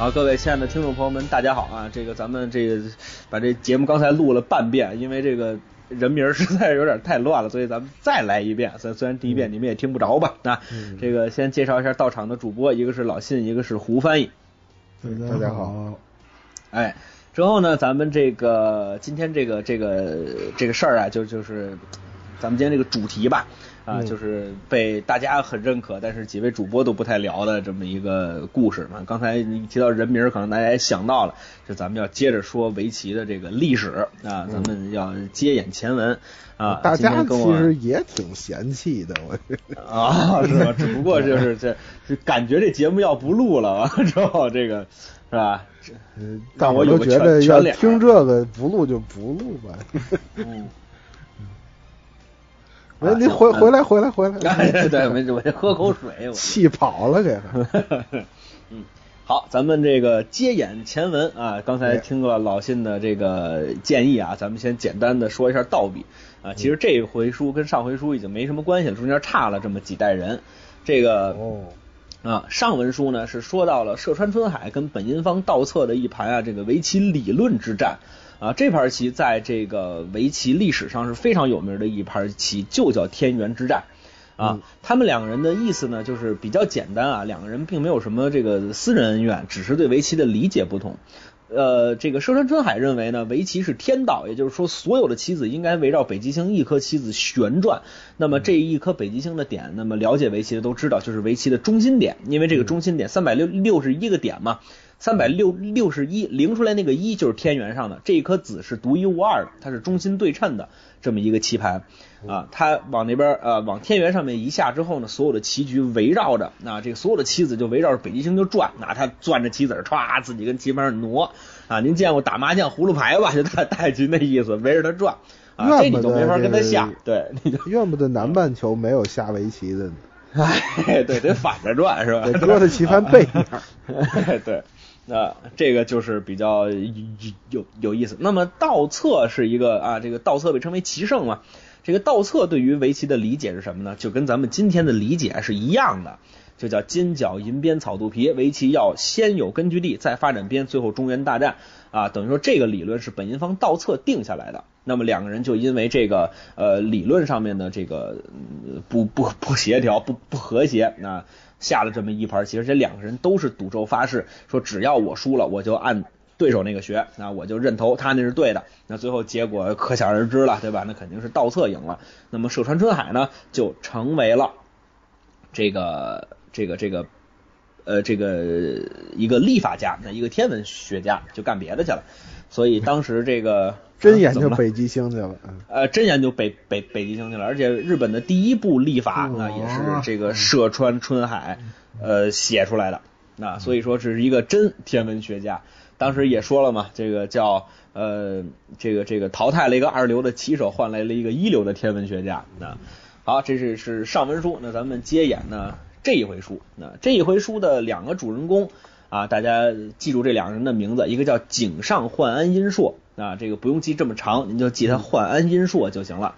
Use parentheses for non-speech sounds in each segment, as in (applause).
好，各位亲爱的听众朋友们，大家好啊！这个咱们这个把这节目刚才录了半遍，因为这个人名实在是有点太乱了，所以咱们再来一遍。虽虽然第一遍你们也听不着吧？啊，这个先介绍一下到场的主播，一个是老信，一个是胡翻译。大家好。哎，之后呢，咱们这个今天这个这个这个事儿啊，就就是咱们今天这个主题吧。啊，就是被大家很认可，但是几位主播都不太聊的这么一个故事嘛。刚才你提到人名，可能大家也想到了，就咱们要接着说围棋的这个历史啊，咱们要接眼前文啊。大家其实也挺嫌弃的，我啊，是吧？只不过就是 (laughs) 这，就感觉这节目要不录了，完了之后这个是吧？但我都觉得要听这个不录就不录吧。嗯。(laughs) 哎，你回回来，回来，回来！(laughs) 对，没我先喝口水，气跑了，给 (laughs) 嗯，好，咱们这个接演前文啊，刚才听了老信的这个建议啊，咱们先简单的说一下道笔啊。其实这回书跟上回书已经没什么关系了，中间差了这么几代人。这个哦啊，上文书呢是说到了涉川春海跟本因坊道策的一盘啊，这个围棋理论之战。啊，这盘棋在这个围棋历史上是非常有名的一盘棋，就叫天元之战。啊，他们两个人的意思呢，就是比较简单啊，两个人并没有什么这个私人恩怨，只是对围棋的理解不同。呃，这个佘川春海认为呢，围棋是天道，也就是说，所有的棋子应该围绕北极星一颗棋子旋转。那么这一颗北极星的点，那么了解围棋的都知道，就是围棋的中心点，因为这个中心点三百六六十一个点嘛。三百六六十一，零出来那个一就是天元上的这一颗子是独一无二的，它是中心对称的这么一个棋盘啊，它往那边呃往天元上面一下之后呢，所有的棋局围绕着那这个所有的棋子就围绕着北极星就转，那它攥着棋子歘自己跟棋盘上挪啊，您见过打麻将葫芦牌吧？(laughs) 就大太极那意思，围着它转啊，这你就没法跟他下，对，你就怨不得南半球没有下围棋的，(laughs) 哎，对，得反着转是吧？得搁在棋盘背面，(laughs) 对。那这个就是比较有有意思。那么倒策是一个啊，这个倒策被称为棋圣嘛。这个倒策对于围棋的理解是什么呢？就跟咱们今天的理解是一样的，就叫金角银边草肚皮。围棋要先有根据地，再发展边，最后中原大战啊。等于说这个理论是本因坊倒策定下来的。那么两个人就因为这个呃理论上面的这个不不不协调、不不和谐那。下了这么一盘，其实这两个人都是赌咒发誓，说只要我输了，我就按对手那个学，那我就认头，他那是对的。那最后结果可想而知了，对吧？那肯定是倒策赢了。那么射川春海呢，就成为了这个这个这个呃这个一个历法家，那一个天文学家，就干别的去了。所以当时这个。真研究北极星去了，呃，真研究北北北极星去了，而且日本的第一部历法那也是这个涉川春海呃写出来的，那所以说这是一个真天文学家。当时也说了嘛，这个叫呃这个这个淘汰了一个二流的棋手，换来了一个一流的天文学家。那好，这是是上文书，那咱们接演呢这一回书。那这一回书的两个主人公啊，大家记住这两个人的名字，一个叫井上焕安阴硕。啊，这个不用记这么长，您就记他焕安阴硕就行了。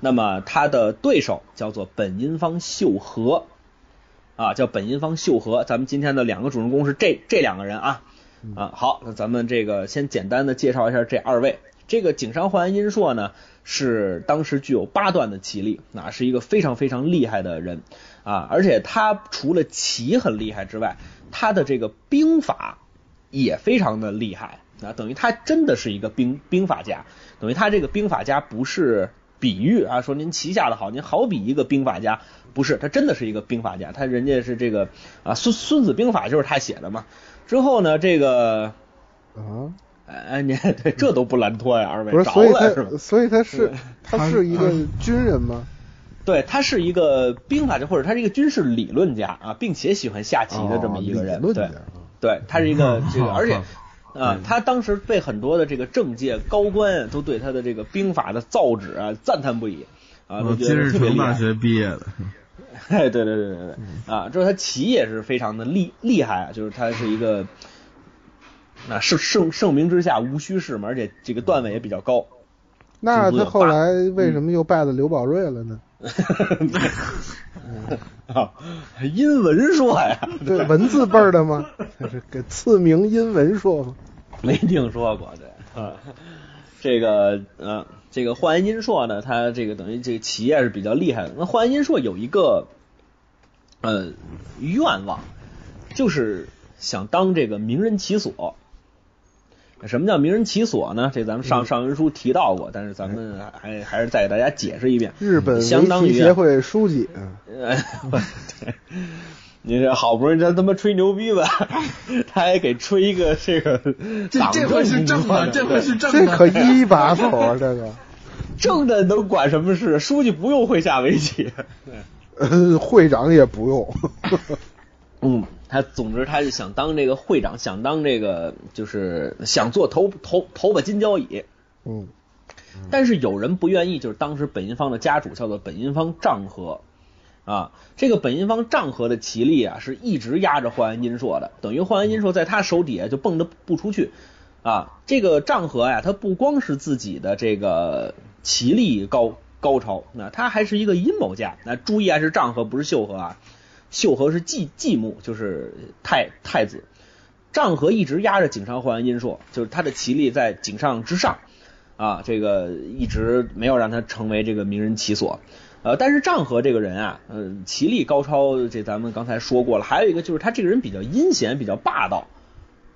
那么他的对手叫做本因坊秀和，啊，叫本因坊秀和。咱们今天的两个主人公是这这两个人啊啊。好，那咱们这个先简单的介绍一下这二位。这个井上焕安阴硕呢，是当时具有八段的棋力，那是一个非常非常厉害的人啊。而且他除了棋很厉害之外，他的这个兵法也非常的厉害。啊，等于他真的是一个兵兵法家，等于他这个兵法家不是比喻啊，说您旗下的好，您好比一个兵法家，不是，他真的是一个兵法家，他人家是这个啊，孙孙子兵法就是他写的嘛。之后呢，这个啊，哎，你对 (laughs) 这都不拦脱呀，二位着了是吧？所以他是 (laughs) 他是一个军人吗？对他是一个兵法家，或者他是一个军事理论家啊，并且喜欢下棋的这么一个人，对，对他是一个这个，而且。啊，他当时被很多的这个政界高官都对他的这个兵法的造纸啊赞叹不已啊，都觉得特别厉害。大学毕业的，(laughs) 哎，对对对对对，啊，就是他棋也是非常的厉厉害啊，就是他是一个那盛盛盛名之下无虚事嘛，而且这个段位也比较高。那他后来为什么又拜了刘宝瑞了呢？(laughs) 啊，阴文硕呀，这文字辈儿的吗？这是给赐名阴文硕吗？没听说过这啊。这个呃，这个焕然阴硕呢，它这个等于这个企业是比较厉害的。那焕然阴硕有一个呃愿望，就是想当这个名人其所。什么叫名人其所呢？这咱们上上文书提到过，但是咱们还还是再给大家解释一遍。日本相当于协会书记。呃，对，(laughs) 你这好不容易他他妈吹牛逼吧，他还给吹一个这个这这回是正的，这回是正的，这可一把手啊！这个 (laughs) 正的能管什么事？书记不用会下围棋，呃，(laughs) 会长也不用。嗯。他总之他是想当这个会长，想当这个就是想做头头头把金交椅。嗯，但是有人不愿意，就是当时本因坊的家主叫做本因坊丈和啊。这个本因坊丈和的棋力啊，是一直压着焕然阴硕的，等于焕然阴硕在他手底下就蹦得不出去啊。这个丈和呀，他不光是自己的这个棋力高高超，那他还是一个阴谋家。那注意啊，是丈和不是秀和啊。秀和是继继母，就是太太子。丈和一直压着井上焕然阴硕，就是他的棋力在井上之上啊，这个一直没有让他成为这个名人棋所。呃，但是丈和这个人啊，嗯，棋力高超，这咱们刚才说过了。还有一个就是他这个人比较阴险，比较霸道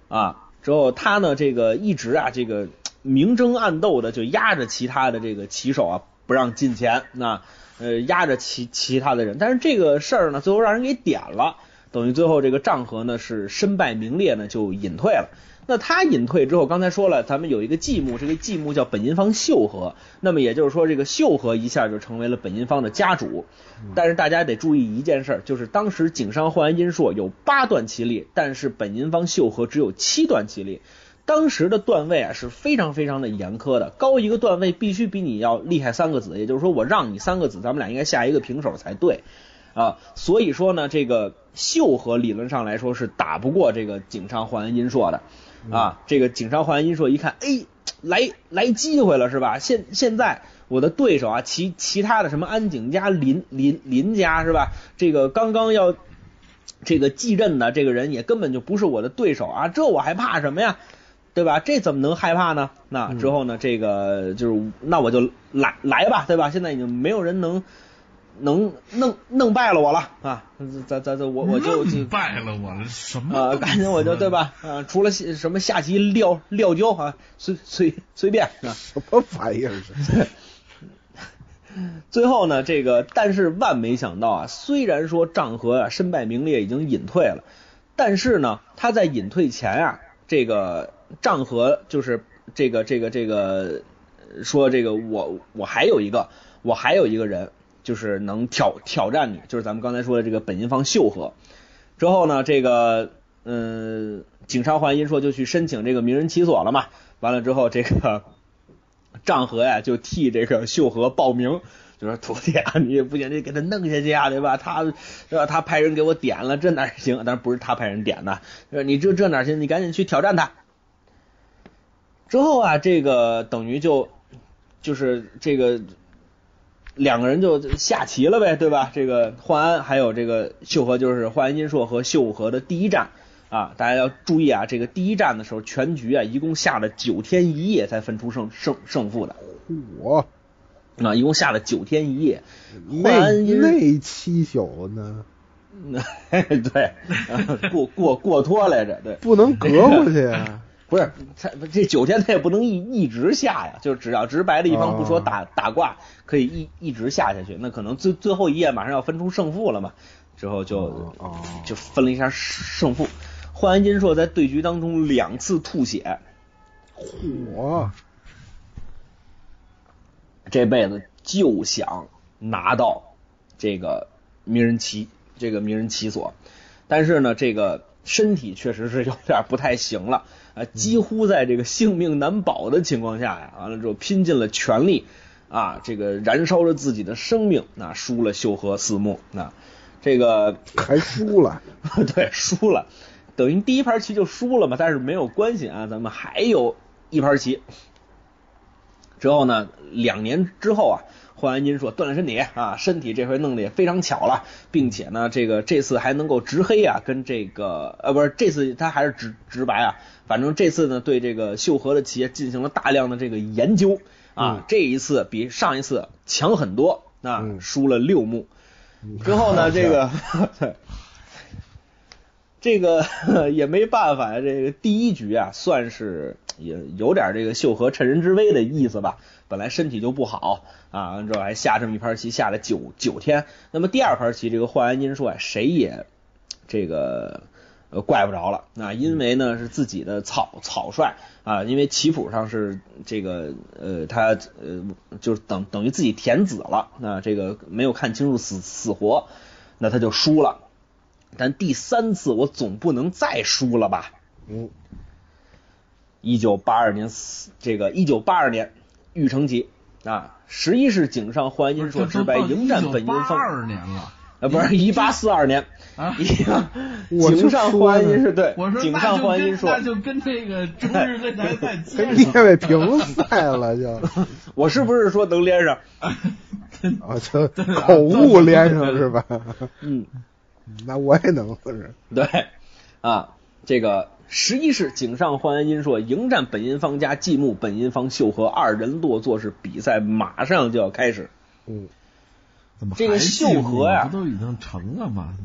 啊。之后他呢，这个一直啊，这个明争暗斗的就压着其他的这个棋手啊，不让进前那。呃，压着其其他的人，但是这个事儿呢，最后让人给点了，等于最后这个丈和呢是身败名裂呢，就隐退了。那他隐退之后，刚才说了，咱们有一个继母，这个继母叫本因坊秀和，那么也就是说，这个秀和一下就成为了本因坊的家主。但是大家得注意一件事，就是当时井上焕安阴硕有八段棋力，但是本因坊秀和只有七段棋力。当时的段位啊是非常非常的严苛的，高一个段位必须比你要厉害三个子，也就是说我让你三个子，咱们俩应该下一个平手才对啊。所以说呢，这个秀和理论上来说是打不过这个井上焕然阴硕的啊。这个井上焕然阴硕一看，哎，来来机会了是吧？现现在我的对手啊，其其他的什么安井家、林林林家是吧？这个刚刚要这个继任的这个人也根本就不是我的对手啊，这我还怕什么呀？对吧？这怎么能害怕呢？那之后呢？这个就是那我就来来吧，对吧？现在已经没有人能能弄弄败了我了啊！咱咱咱我我就败了我了什么？啊，赶紧我就对吧？啊，除了什么下棋撂撂跤啊，随随随便啊，什么玩意儿？最后呢，这个但是万没想到啊，虽然说丈和啊身败名裂，已经隐退了，但是呢，他在隐退前啊，这个。丈和就是这个这个这个说这个我我还有一个我还有一个人就是能挑挑战你，就是咱们刚才说的这个本因坊秀和。之后呢，这个嗯井上焕音说就去申请这个名人棋所了嘛。完了之后，这个丈和呀就替这个秀和报名，就说徒弟啊，你也不行，得给他弄下去啊，对吧？他对吧？他派人给我点了，这哪行？但是不是他派人点的，你这这哪行？你赶紧去挑战他。(laughs) 之后啊，这个等于就就是这个两个人就下棋了呗，对吧？这个焕安还有这个秀和，就是焕安金硕和秀和的第一战啊，大家要注意啊，这个第一战的时候，全局啊一共下了九天一夜才分出胜胜胜负的。嚯！啊，一共下了九天一夜。那那七宿呢？(laughs) 对，过过过脱来着，对，不能隔过去啊。不是，他这九天他也不能一一直下呀，就是只要直白的一方不说打打挂，可以一一直下下去。那可能最最后一页马上要分出胜负了嘛，之后就就分了一下胜负。焕然金硕在对局当中两次吐血，嚯！这辈子就想拿到这个名人棋，这个名人棋所，但是呢，这个身体确实是有点不太行了。啊，几乎在这个性命难保的情况下呀，完了之后拼尽了全力啊，这个燃烧着自己的生命，那输了秀禾四目，那这个 (laughs) 还输了，(laughs) 对，输了，等于第一盘棋就输了嘛，但是没有关系啊，咱们还有一盘棋。之后呢，两年之后啊，焕安阴硕锻炼身体啊，身体这回弄得也非常巧了，并且呢，这个这次还能够直黑啊，跟这个呃不是这次他还是直直白啊，反正这次呢对这个秀禾的企业进行了大量的这个研究啊，这一次比上一次强很多啊，输了六目。之后呢，(laughs) 这个 (laughs) 这个 (laughs) 也没办法呀，这个第一局啊，算是也有点这个秀禾趁人之危的意思吧。本来身体就不好啊，完之后还下这么一盘棋，下了九九天。那么第二盘棋，这个焕安金说啊，谁也这个呃怪不着了啊，因为呢是自己的草草率啊，因为棋谱上是这个呃他呃就是等等于自己填子了那，这个没有看清楚死死活，那他就输了。但第三次我总不能再输了吧？嗯。一九八二年，这个一九八二年。玉成吉啊，十一是井上焕安阴硕直白迎战本因坊。二年了啊，不是一八四二年啊。(laughs) 井上焕安阴是对，井上焕安阴硕那就跟那个中日擂台赛跟列位平赛了就。(laughs) 我是不是说能连上？(laughs) 啊，就口误连上是吧？嗯，那我也能是。对啊，这个。十一是井上焕安阴硕迎战本因坊加继木本因坊秀和二人落座是比赛马上就要开始。嗯，怎么这个秀和呀，不都已经成了吗？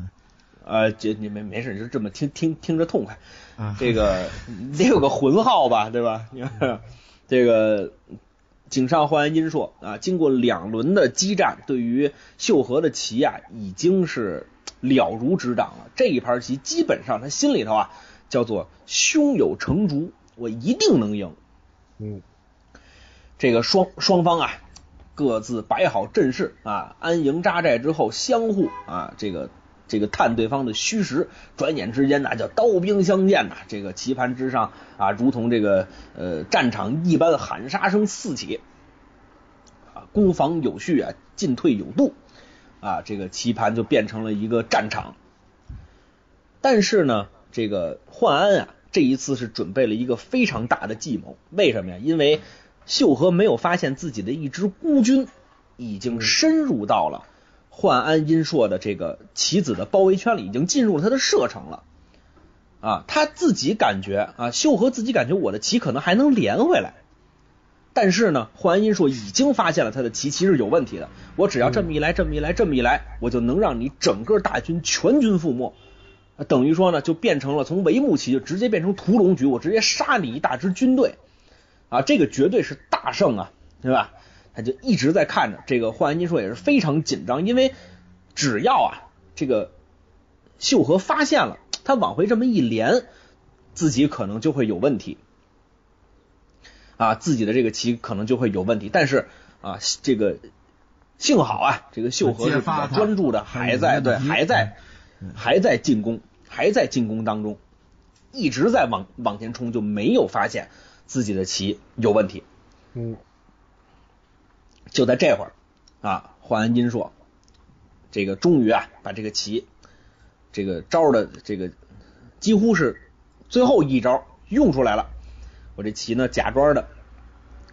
呃，这你没没事，就这么听听听着痛快。这个 (laughs) 得有个魂号吧，对吧？你 (laughs) 看这个井上焕安阴硕啊，经过两轮的激战，对于秀和的棋啊，已经是了如指掌了。这一盘棋基本上他心里头啊。叫做胸有成竹，我一定能赢。嗯，这个双双方啊，各自摆好阵势啊，安营扎寨之后，相互啊，这个这个探对方的虚实。转眼之间，那叫刀兵相见呐！这个棋盘之上啊，如同这个呃战场一般，喊杀声四起啊，攻防有序啊，进退有度啊，这个棋盘就变成了一个战场。但是呢。这个焕安啊，这一次是准备了一个非常大的计谋。为什么呀？因为秀和没有发现自己的一支孤军已经深入到了焕安殷硕的这个棋子的包围圈里，已经进入了他的射程了。啊，他自己感觉啊，秀和自己感觉我的棋可能还能连回来。但是呢，焕安阴硕已经发现了他的棋其实有问题的。我只要这么一来，这么一来，这么一来，我就能让你整个大军全军覆没。等于说呢，就变成了从帷幕棋就直接变成屠龙局，我直接杀你一大支军队啊！这个绝对是大胜啊，对吧？他就一直在看着这个换安金硕也是非常紧张，因为只要啊这个秀和发现了他往回这么一连，自己可能就会有问题啊，自己的这个棋可能就会有问题。但是啊，这个幸好啊，这个秀和是比较专注的，还在对还在。还在进攻，还在进攻当中，一直在往往前冲，就没有发现自己的棋有问题。嗯，就在这会儿啊，焕安金硕这个终于啊把这个棋这个招的这个几乎是最后一招用出来了。我这棋呢，假装的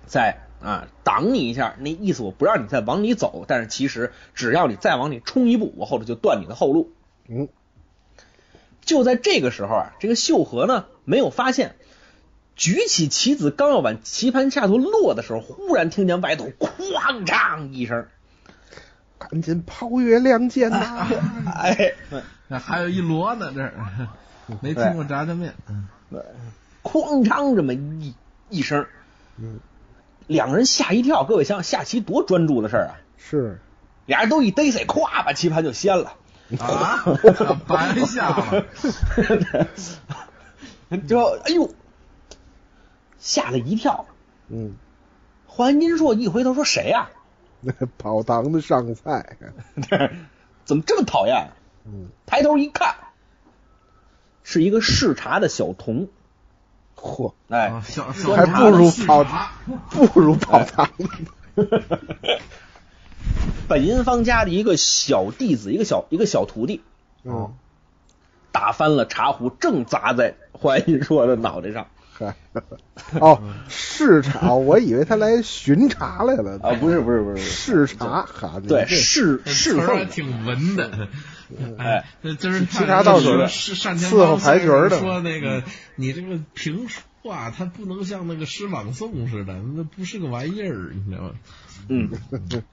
在啊挡你一下，那意思我不让你再往里走，但是其实只要你再往里冲一步，我后头就断你的后路。嗯，就在这个时候啊，这个秀禾呢没有发现，举起棋子刚要往棋盘下头落的时候，忽然听见外头哐当一声，赶紧抛月亮剑呐！(laughs) 哎，那还有一摞呢，这没听过炸酱面。对，哐当这么一一声，嗯，两个人吓一跳。各位想想下棋多专注的事儿啊！是，俩人都一嘚瑟，咵把棋盘就掀了。啊！白下了，(laughs) 就哎呦，吓了一跳。嗯，黄金硕一回头说：“谁呀？”跑堂的上菜，(laughs) 怎么这么讨厌？嗯，抬头一看，是一个视察的小童。嚯！哎，还不如跑，不如跑堂。(laughs) 本因坊家的一个小弟子，一个小一个小徒弟，嗯，打翻了茶壶，正砸在怀玉硕的脑袋上。嗨，哦，视察，我以为他来巡查来了啊，不是不是不是，视察，对，侍侍奉，挺文的。哎，那就是其他倒是说是单田伺候牌局的说那个你这个评书啊，它不能像那个诗朗诵似的，那不是个玩意儿，你知道吗？嗯，(laughs)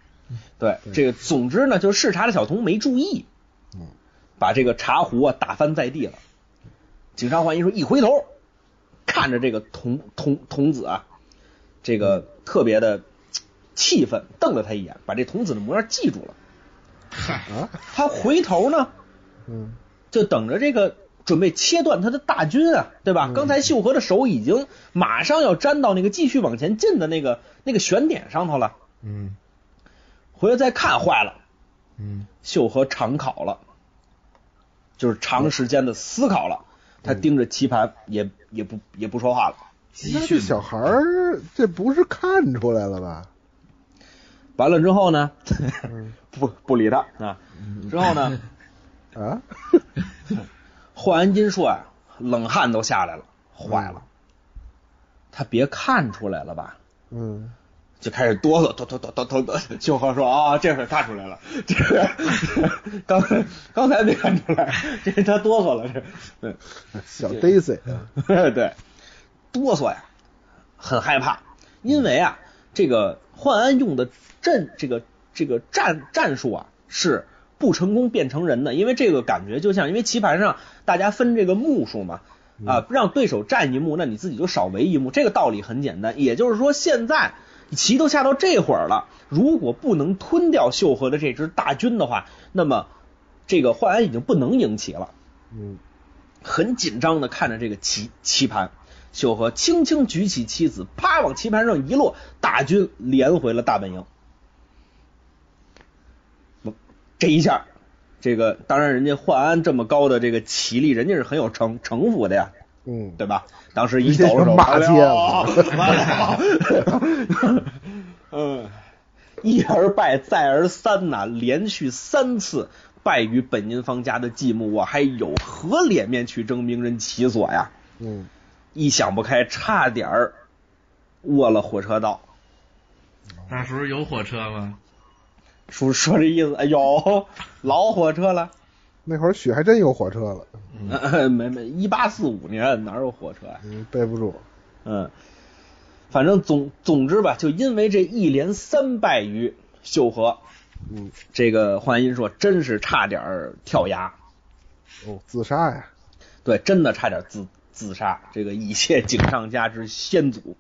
对，这个总之呢，就是视察的小童没注意，把这个茶壶啊打翻在地了。井上环一说，一回头看着这个童童童子啊，这个特别的气愤，瞪了他一眼，把这童子的模样记住了。他回头呢，嗯就等着这个准备切断他的大军啊，对吧？刚才秀禾的手已经马上要粘到那个继续往前进的那个那个悬点上头了。嗯回来再看，坏了，嗯秀禾长考了，就是长时间的思考了。他盯着棋盘，也也不也不说话了。集训那这小孩儿这不是看出来了吧？完了之后呢，嗯 (laughs) 不不理他啊。之后呢，(laughs) 啊，(laughs) 霍安金说啊，冷汗都下来了，坏了，他别看出来了吧？嗯，就开始哆嗦，哆哆哆哆哆哆。秀和说啊，这回看出来了，这个刚才刚才没看出来，这他哆嗦了，这对小 Daisy，对哆嗦呀，很害怕，因为啊，这个幻安用的阵这个这个战战术啊是不成功变成人的，因为这个感觉就像因为棋盘上大家分这个目数嘛。啊，让对手占一目，那你自己就少围一目，这个道理很简单。也就是说，现在棋都下到这会儿了，如果不能吞掉秀禾的这支大军的话，那么这个幻安已经不能赢棋了。嗯很紧张的看着这个棋棋盘，秀禾轻轻举起棋子，啪往棋盘上一落，大军连回了大本营。这一下，这个当然人家幻安这么高的这个棋力，人家是很有城城府的呀，嗯，对吧？当时一抖手，骂街了完了，(laughs) 嗯，一而败，再而三呐、连续三次败于本因方家的继母，我还有何脸面去争名人其所呀？嗯，一想不开，差点儿卧了火车道。那时候有火车吗？说说这意思，哎呦，老火车了，那会儿许还真有火车了，呃 (laughs) 没没，一八四五年哪有火车呀、嗯，背不住，嗯，反正总总之吧，就因为这一连三败于秀禾，嗯，这个幻音说真是差点儿跳崖，哦，自杀呀，对，真的差点自自杀，这个以切井上家之先祖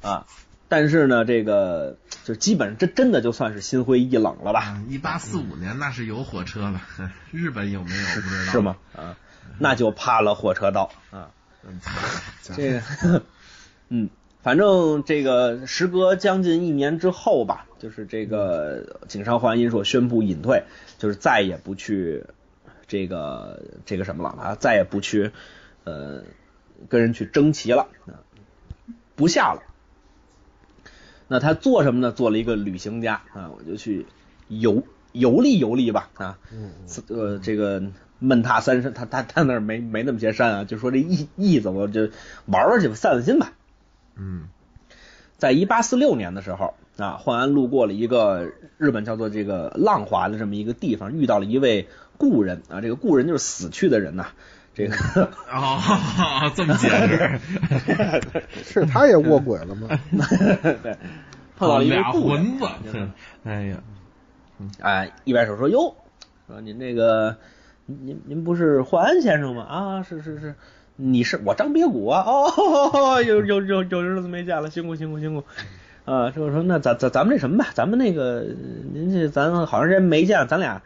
啊。但是呢，这个就基本上这真的就算是心灰意冷了吧？啊，一八四五年那是有火车了，(laughs) 日本有没有不知道？是吗？？啊，那就怕了火车道啊。这个，(laughs) 嗯，反正这个时隔将近一年之后吧，就是这个井上幻音说宣布隐退，就是再也不去这个这个什么了啊，再也不去呃跟人去争棋了，啊不下了。那他做什么呢？做了一个旅行家啊，我就去游游历游历吧啊，嗯呃，这个闷踏三山，他他他那儿没没那么些山啊，就说这意意思，我就玩玩去吧，散散心吧。嗯在一八四六年的时候啊，幻安路过了一个日本叫做这个浪华的这么一个地方，遇到了一位故人啊，这个故人就是死去的人呐、这个哦，这么解释，(laughs) 是他也卧轨了吗？(laughs) 对，碰到了一俩故人魂，子，哎呀，哎，一摆手说哟，说您这个您您您不是霍安先生吗？啊，是是是，你是我张别谷啊，哦，有有有有日子没见了，辛苦辛苦辛苦。啊，这我说那咱咱咱们这什么吧，咱们那个您这咱好长时间没见，咱俩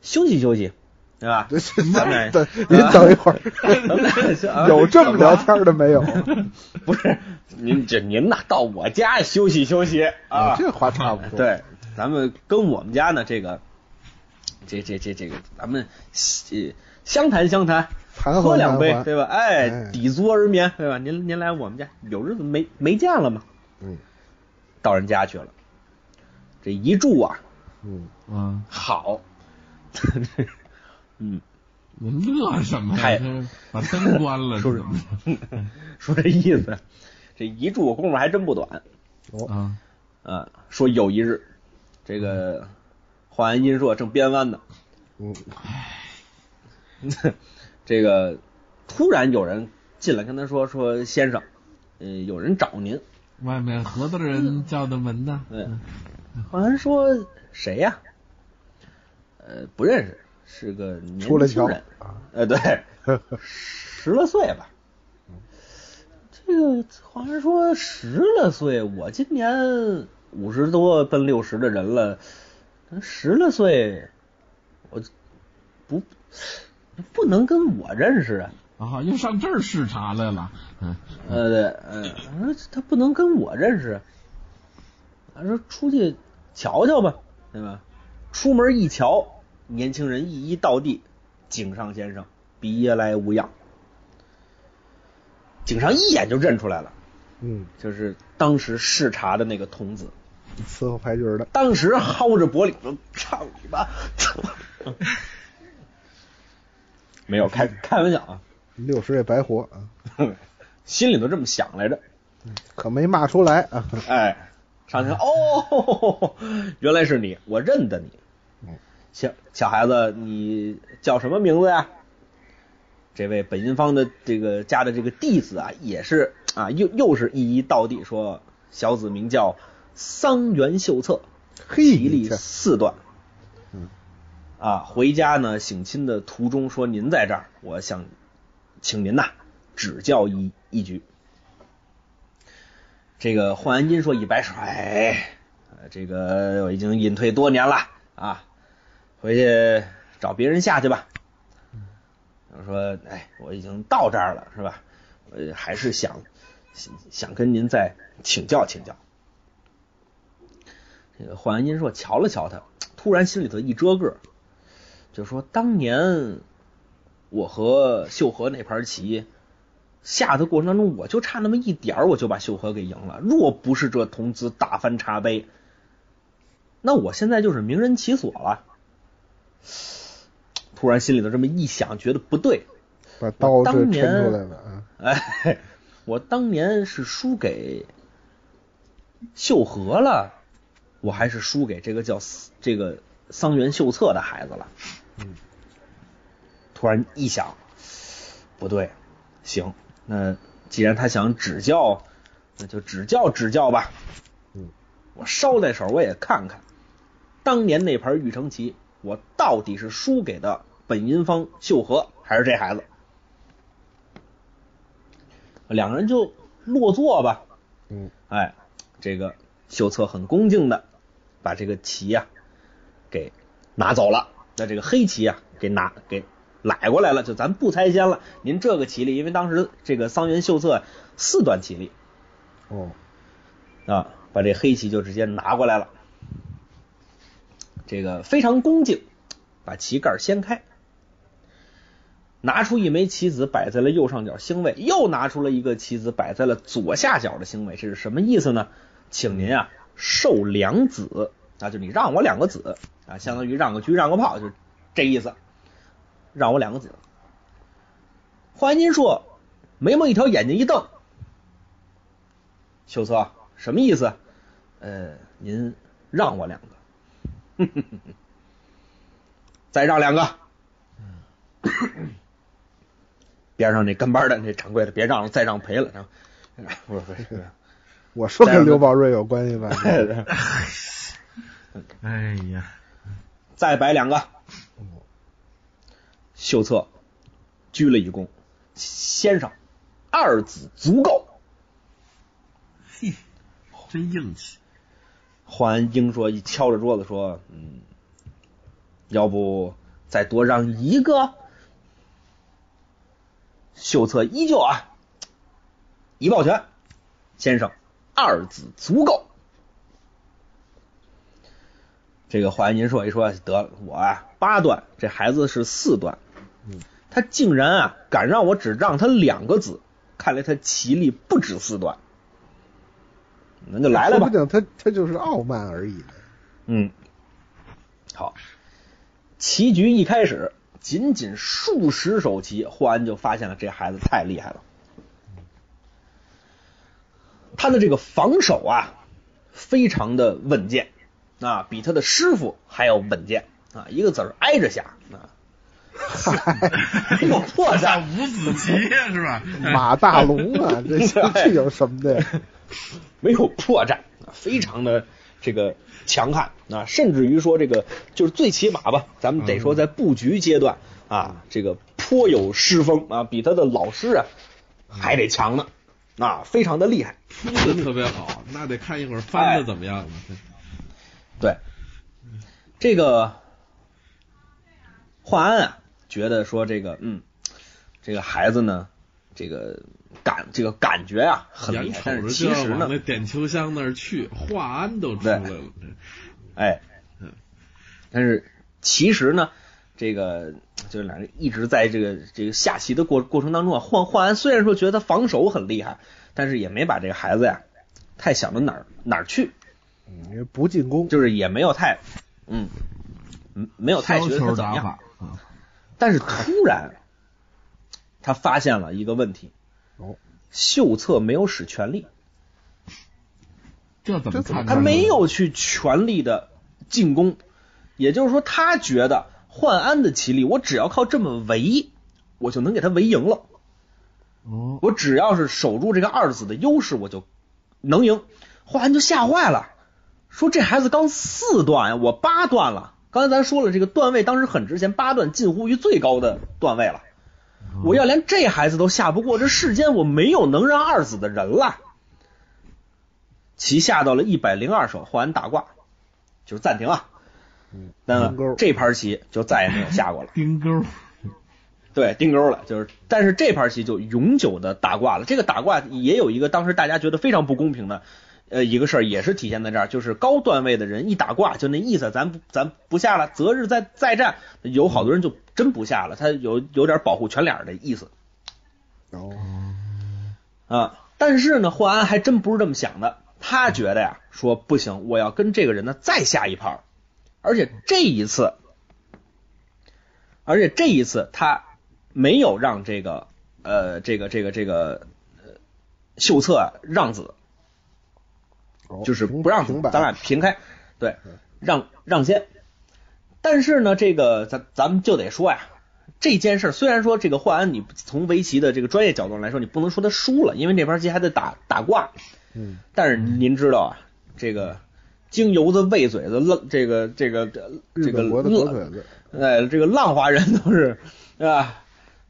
休息休息，对吧？咱们 (laughs) 等您等一会儿，(laughs) 有这么聊天的没有？(laughs) 不是您这您呐，到我家休息休息啊，这话差不多。，对，咱们跟我们家呢，这个，这这这这个，咱们呃相谈相谈，谈喝两杯，对吧？哎哎，抵足而眠，对吧？您您来我们家，有日子没没见了吗，嗯到人家去了，这一住啊，嗯，嗯好，嗯，乐什么太呀？把灯关了说什么 (laughs) 说这意思，这一住功夫还真不短哦，啊？啊。说有一日，这个华安音硕正编弯呢，嗯，(laughs) 这个突然有人进来跟他说说先生，呃，有人找您。外面何多人叫的门呢？嗯，华安说谁呀、呃，不认识，是个年出来瞧轻人。啊，呃，对，(laughs) 十来岁吧。这个好像说十来岁，我今年五十多奔六十的人了，十来岁，我不不能跟我认识啊。啊，又上这儿视察来了。嗯，呃，对，嗯、他不能跟我认识，他说出去瞧瞧吧，对吧？出门一瞧，年轻人一一倒地，井上先生别来无恙。井上一眼就认出来了，嗯，就是当时视察的那个童子，伺候牌局的，当时薅着脖领子，操你妈！(laughs) 没有开开玩笑啊，六十也白活啊，心里头这么想来着。可没骂出来啊，哎，上去看哦，原来是你，我认得你。嗯小小孩子，你叫什么名字呀？这位本因坊的这个家的这个弟子啊，也是啊，又又是一一道地说，小子名叫桑原秀策，嘿，体力四段。嗯啊，回家呢省亲的途中说您在这儿，我想请您呐指教一一局。这个焕安金说一摆手，哎，呃这个我已经隐退多年了啊，回去找别人下去吧。我说，哎，我已经到这儿了，是吧？我还是想想想跟您再请教请教。这个焕安金说瞧了瞧他，突然心里头一遮个，就说当年我和秀禾那盘棋下的过程当中，我就差那么一点儿，我就把秀禾给赢了。若不是这童子打翻茶杯，那我现在就是名人其所了。(sniffs) 突然心里头这么一想，觉得不对，把刀这抻出来了啊，哎，我当年是输给秀禾了，我还是输给这个叫这个桑原秀策的孩子了。嗯，突然一想，不对，行，那既然他想指教，那就指教指教吧。嗯，我捎带手我也看看，当年那盘玉成棋，我到底是输给的本因坊秀和，还是这孩子？两个人就落座吧。嗯，哎，这个秀策很恭敬的把这个棋呀、给拿走了，那这个黑棋呀、给拿给揽过来了，就咱不拆迁了。您这个棋力，因为当时这个桑园秀策四段棋力哦，啊，把这黑棋就直接拿过来了。这个非常恭敬，把棋盖掀开，拿出一枚棋子摆在了右上角星位，又拿出了一个棋子摆在了左下角的星位，这是什么意思呢？请您啊授两子啊，就你让我两个子啊，相当于让个车让个炮，就这意思，让我两个子。华金说，眉毛一挑，眼睛一瞪，秀策什么意思？呃，您让我两个。(laughs) 再让两个，边上那跟班的那掌柜的别让了，再让赔了。(laughs) (laughs) 我说跟刘宝瑞有关系吧？哎呀，再摆两个。秀策鞠了一躬，先生，二子足够。嘿，真硬气。桓英说，一敲着桌子说：“嗯，要不再多让一个？”秀策依旧啊，一抱拳，先生，二子足够。这个华银说一说，得了，我啊八段，这孩子是四段，嗯，他竟然啊敢让我只让他两个子，看来他棋力不止四段。那就来了吧说不。定他他就是傲慢而已。嗯，好，棋局一开始，仅仅数十手棋，霍安就发现了这孩子太厉害了。他的这个防守啊，非常的稳健啊，比他的师傅还要稳健啊，一个子儿挨着下啊，没有破绽，五子棋是吧？马大龙啊，(laughs) 这这有什么的？(laughs) 没有破绽，非常的这个强悍啊，甚至于说这个就是最起码吧，咱们得说在布局阶段啊，这个颇有诗风啊，比他的老师啊还得强呢啊，非常的厉害。铺的特别好，那得看一会儿翻的怎么样了。对，这个华安啊，觉得说这个嗯，这个孩子呢，这个感这个感觉啊很厉害，但是其实呢，那点秋香那儿去，华安都出来了。哎，嗯，但是其实呢，这个就是俩人一直在这个这个下棋的过过程当中啊，换换安虽然说觉得他防守很厉害，但是也没把这个孩子呀太想到哪儿哪儿去，嗯，不进攻，就是也没有太嗯，嗯没有太觉得他怎么样。但是突然他发现了一个问题，哦，秀策没有使全力。这怎么看？他没有去全力的进攻，也就是说，他觉得焕安的棋力，我只要靠这么围，我就能给他围赢了。哦，我只要是守住这个二子的优势，我就能赢。焕安就吓坏了，说这孩子刚四段呀，我八段了。刚才咱说了，这个段位当时很值钱，八段近乎于最高的段位了。我要连这孩子都下不过，这世间我没有能让二子的人了。棋下到了一百零二手，换完打挂，就是暂停啊。那这盘棋就再也没有下过了。(laughs) 钉钩，对，钉钩了。就是，但是这盘棋就永久的打挂了。这个打挂也有一个当时大家觉得非常不公平的呃一个事儿，也是体现在这儿，就是高段位的人一打挂，就那意思，咱不咱不下了，择日再再战。有好多人就真不下了，他有有点保护全脸的意思。哦，啊，但是呢，霍安还真不是这么想的。他觉得呀，说不行，我要跟这个人呢再下一盘，而且这一次，而且这一次他没有让这个呃这个这个这个秀策让子，就是不让咱俩平开，对，让让先。但是呢，这个咱咱们就得说呀，这件事虽然说这个换安，你从围棋的这个专业角度来说，你不能说他输了，因为这盘棋还得打打挂。嗯，但是您知道啊，这个京油子、喂嘴子、浪这个这个这个浪，哎，这个浪花人都是啊，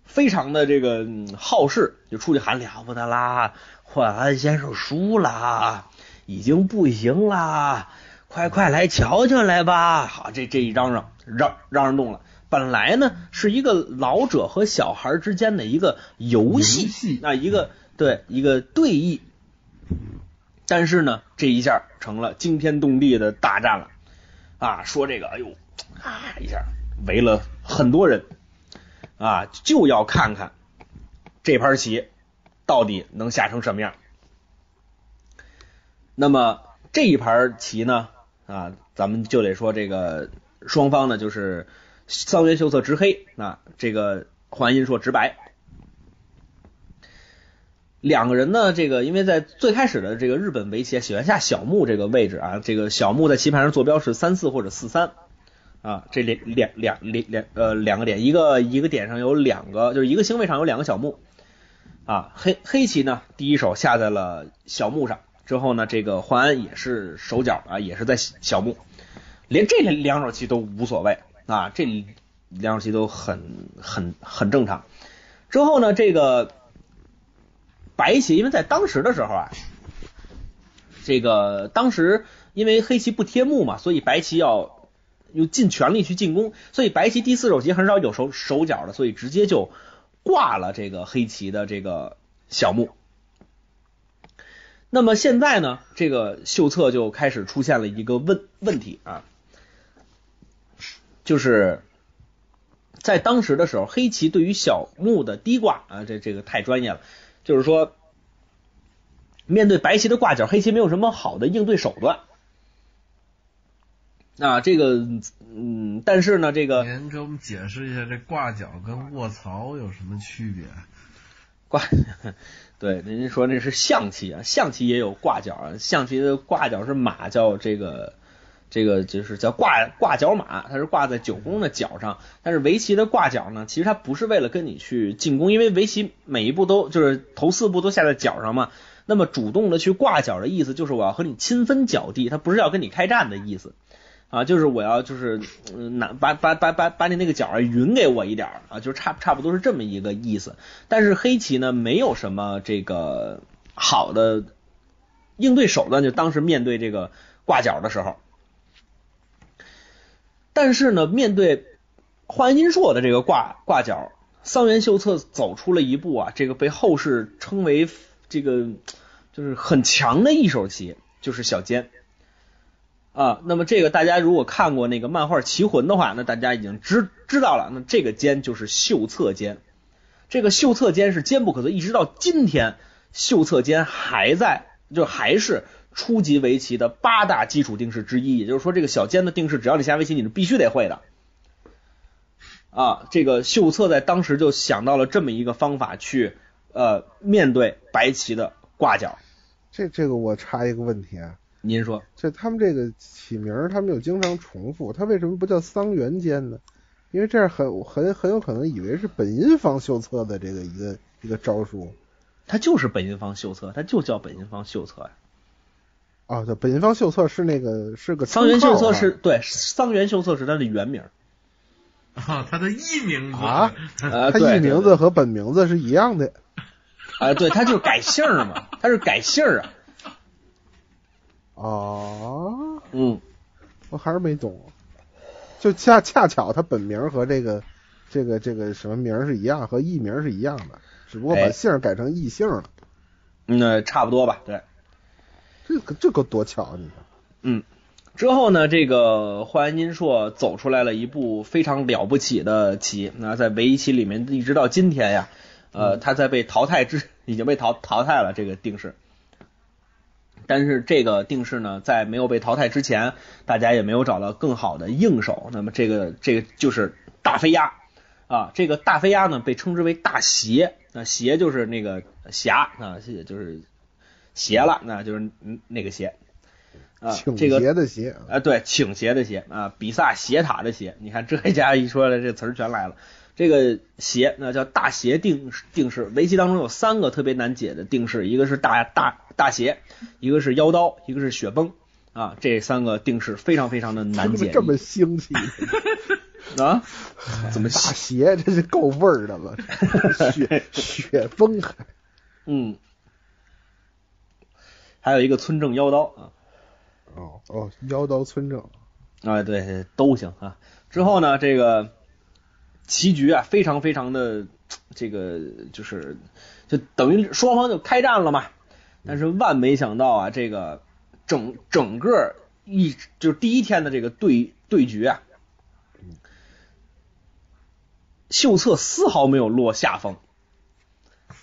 非常的这个好事，就出去喊了不得啦，换安先生输了，已经不行啦，快快来瞧瞧来吧！好，这这一嚷嚷，嚷嚷嚷动了。本来呢是一个老者和小孩之间的一个游戏，那一个对一个对弈。但是呢，这一下成了惊天动地的大战了啊！说这个，哎呦啊一下围了很多人啊，就要看看这盘棋到底能下成什么样。那么这一盘棋呢啊，咱们就得说这个双方呢就是桑原秀策执黑啊，这个桓音说执白。两个人呢，这个因为在最开始的这个日本围棋喜欢下小目这个位置啊，这个小目在棋盘上坐标是三四或者四三啊，这两两两两两呃两个点，一个一个点上有两个，就是一个星位上有两个小目啊。黑黑棋呢，第一手下在了小目上，之后呢，这个焕安也是手脚啊，也是在小目，连这两手棋都无所谓啊，这两手棋都很很很正常。之后呢，这个。白棋，因为在当时的时候啊，这个当时因为黑棋不贴目嘛，所以白棋要用尽全力去进攻，所以白棋第四手棋很少有手手脚的，所以直接就挂了这个黑棋的这个小目。那么现在呢，这个秀策就开始出现了一个问问题啊，就是在当时的时候，黑棋对于小目的低挂啊，这这个太专业了。就是说，面对白棋的挂角，黑棋没有什么好的应对手段。啊，这个，嗯，嗯，但是呢，这个您给我们解释一下，这挂角跟卧槽有什么区别？挂，(laughs) 对，您说那是象棋啊，象棋也有挂角啊，象棋的挂角是马叫这个。这个就是叫挂挂角马，它是挂在九宫的角上。但是围棋的挂角呢，其实它不是为了跟你去进攻，因为围棋每一步都就是头四步都下在角上嘛。那么主动的去挂角的意思就是我要和你亲分角地，它不是要跟你开战的意思啊，就是我要就是拿把把把把把你那个角匀给我一点啊，就差差不多是这么一个意思。但是黑棋呢，没有什么这个好的应对手段，就当时面对这个挂角的时候。但是呢，面对华阴硕的这个挂挂角，桑原秀策走出了一步啊，这个被后世称为这个就是很强的一手棋，就是小尖啊。那么这个大家如果看过那个漫画《棋魂》的话，那大家已经知知道了，那这个尖就是秀策尖。这个秀策尖是坚不可摧，一直到今天，秀策尖还在，就还是。初级围棋的八大基础定式之一，也就是说，这个小尖的定式，只要你下围棋，你是必须得会的。啊，这个秀策在当时就想到了这么一个方法去呃面对白棋的挂角。这这个我插一个问题啊，您说，这他们这个起名，他们又经常重复，他为什么不叫桑园间呢？因为这样很很很有可能以为是本因坊秀策的这个一个一个招数。它就是本因坊秀策，它就叫本因坊秀策呀。啊，对，本因坊秀策是那个是个桑园秀策是对，桑园秀策是他的原名啊，他的艺名字啊，(laughs) 他艺名字和本名字是一样的啊，对，他就是改姓嘛，他是改姓啊。哦，嗯，我还是没懂，就恰恰巧他本名和这个这个这个什么名是一样，和艺名是一样的，只不过把姓改成艺姓了。那差不多吧，对。这个这个多巧，你看。嗯，之后呢，这个华安金硕走出来了一部非常了不起的棋。那在围棋里面，一直到今天呀，呃，他在被淘汰之已经被淘淘汰了这个定式。但是这个定式呢，在没有被淘汰之前，大家也没有找到更好的应手。那么这个这个就是大飞鸭啊，这个大飞鸭呢被称之为大邪，那邪就是那个侠啊，就是。邪了，那就是那个邪啊，这个斜的斜啊，对，倾斜的斜啊，比萨斜塔的斜，你看这一家一说的，这词儿全来了。这个斜那叫大斜定定式，围棋当中有三个特别难解的定式，一个是大大大邪，一个是妖刀，一个是雪崩啊，这三个定式非常非常的难解。这么兴起啊？(laughs) 怎么大邪？这是够味儿的了，(laughs) 雪雪崩还嗯。还有一个村正妖刀啊，哦哦，妖刀村正啊，对，都行啊。之后呢，这个棋局啊，非常非常的这个，就是就等于双方就开战了嘛。但是万没想到啊，这个整整个一就是第一天的这个对对局啊，秀策丝毫没有落下风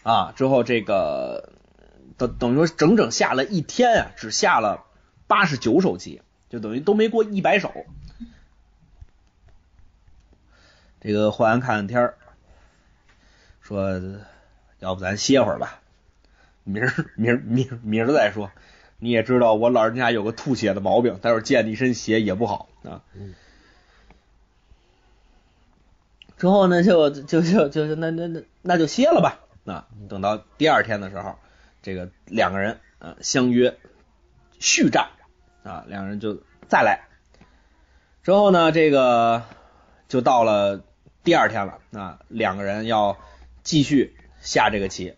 啊。之后这个。等等于说整整下了一天啊，只下了八十九手棋，就等于都没过一百手。这个霍安看看天儿，说：“要不咱歇会儿吧，明儿明儿明儿明儿再说。你也知道我老人家有个吐血的毛病，待会儿见一身血也不好啊。”之后呢，就就就就那那那那就歇了吧。啊，等到第二天的时候。这个两个人啊相约续战啊，两个人就再来。之后呢，这个就到了第二天了啊，两个人要继续下这个棋。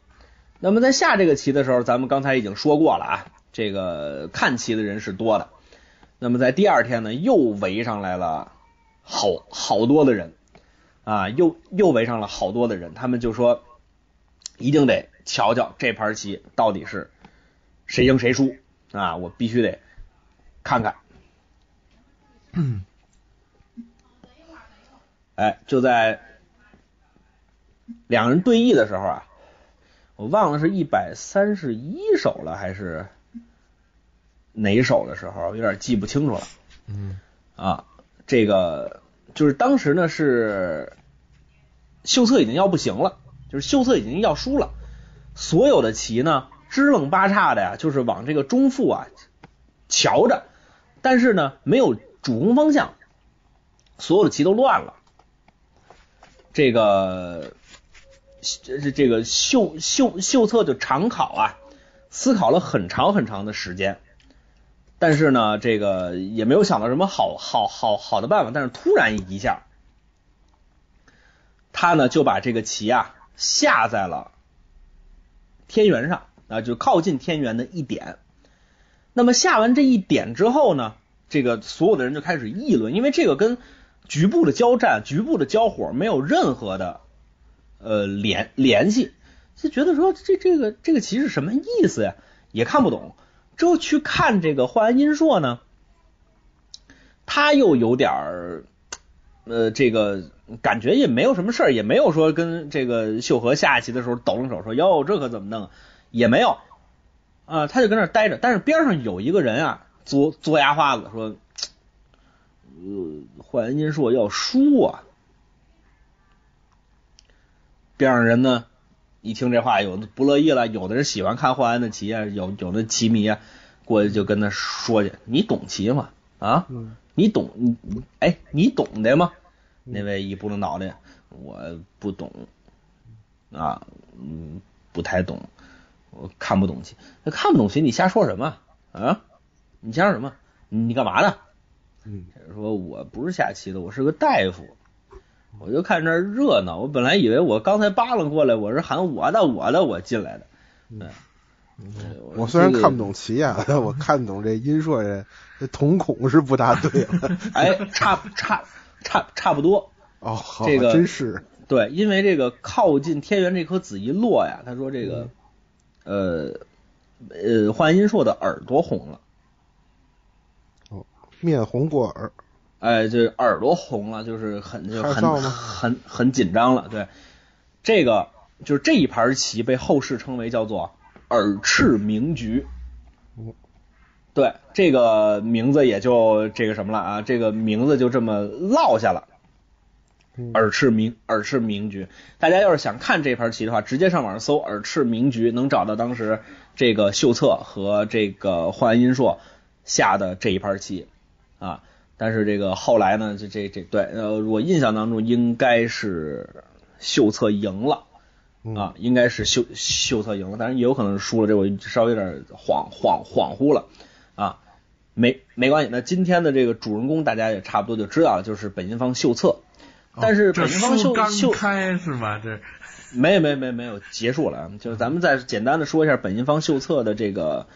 那么在下这个棋的时候，咱们刚才已经说过了啊，这个看棋的人是多的。那么在第二天呢，又围上来了好好多的人啊，又又围上了好多的人，他们就说一定得。瞧瞧这盘棋到底是谁赢谁输啊！我必须得看看。哎，就在两人对弈的时候啊，我忘了是一百三十一手了还是哪首的时候，有点记不清楚了。嗯啊，这个就是当时呢是秀策已经要不行了，就是秀策已经要输了，所有的棋呢支棱八叉的呀，就是往这个中腹啊瞧着，但是呢没有主攻方向，所有的棋都乱了。这个这这这个秀秀秀策就长考啊，思考了很长很长的时间。但是呢，这个也没有想到什么好好好好的办法。但是突然一下，他呢就把这个棋啊下在了天元上啊，就靠近天元的一点。那么下完这一点之后呢，这个所有的人就开始议论，因为这个跟局部的交战、局部的交火没有任何的呃联联系，就觉得说这这个这个棋是什么意思呀？也看不懂。之后去看这个焕然阴硕呢，他又有点儿呃，这个感觉也没有什么事儿，也没有说跟这个秀禾下棋的时候抖了手说哟这可怎么弄，也没有啊，他就跟那待着。但是边上有一个人啊，嘬嘬牙花子说，呃，焕然阴硕要输啊。边上人呢？一听这话，有的不乐意了，有的人喜欢看霍安的棋啊，有有的棋迷啊，过去就跟他说去：“你懂棋吗？啊，你懂你哎，你懂的吗？”那位一拨弄脑袋，我不懂啊，嗯，不太懂，我看不懂棋，那看不懂棋，你瞎说什么啊？你瞎说什么？你干嘛呢？嗯，说我不是下棋的，我是个大夫。我就看这热闹，我本来以为我刚才扒拉过来，我是喊我的我的我进来的。嗯，我虽然看不懂棋啊，(laughs) 我看懂这阴硕这这瞳孔是不大对了。(laughs) 哎，差差差差不多。哦，好，这个真是对，因为这个靠近天元这颗子一落呀，他说这个呃呃，换阴硕的耳朵红了。哦，面红过耳。哎，这耳朵红了，就是很就很很很紧张了。对，这个就是这一盘棋被后世称为叫做耳赤明局。对，这个名字也就这个什么了啊，这个名字就这么落下了。耳赤明耳赤明局，大家要是想看这盘棋的话，直接上网上搜耳赤明局，能找到当时这个秀策和这个焕然阴硕下的这一盘棋啊。但是这个后来呢，这这这对，呃，我印象当中应该是秀策赢了啊，应该是秀秀策赢了，但是也有可能是输了，这我稍微有点恍恍恍惚了啊，没没关系，那今天的这个主人公大家也差不多就知道了，就是本因坊秀策，但是本因坊秀秀开是吧？这 (laughs) 没没没没有结束了，就是咱们再简单的说一下本因坊秀策的这个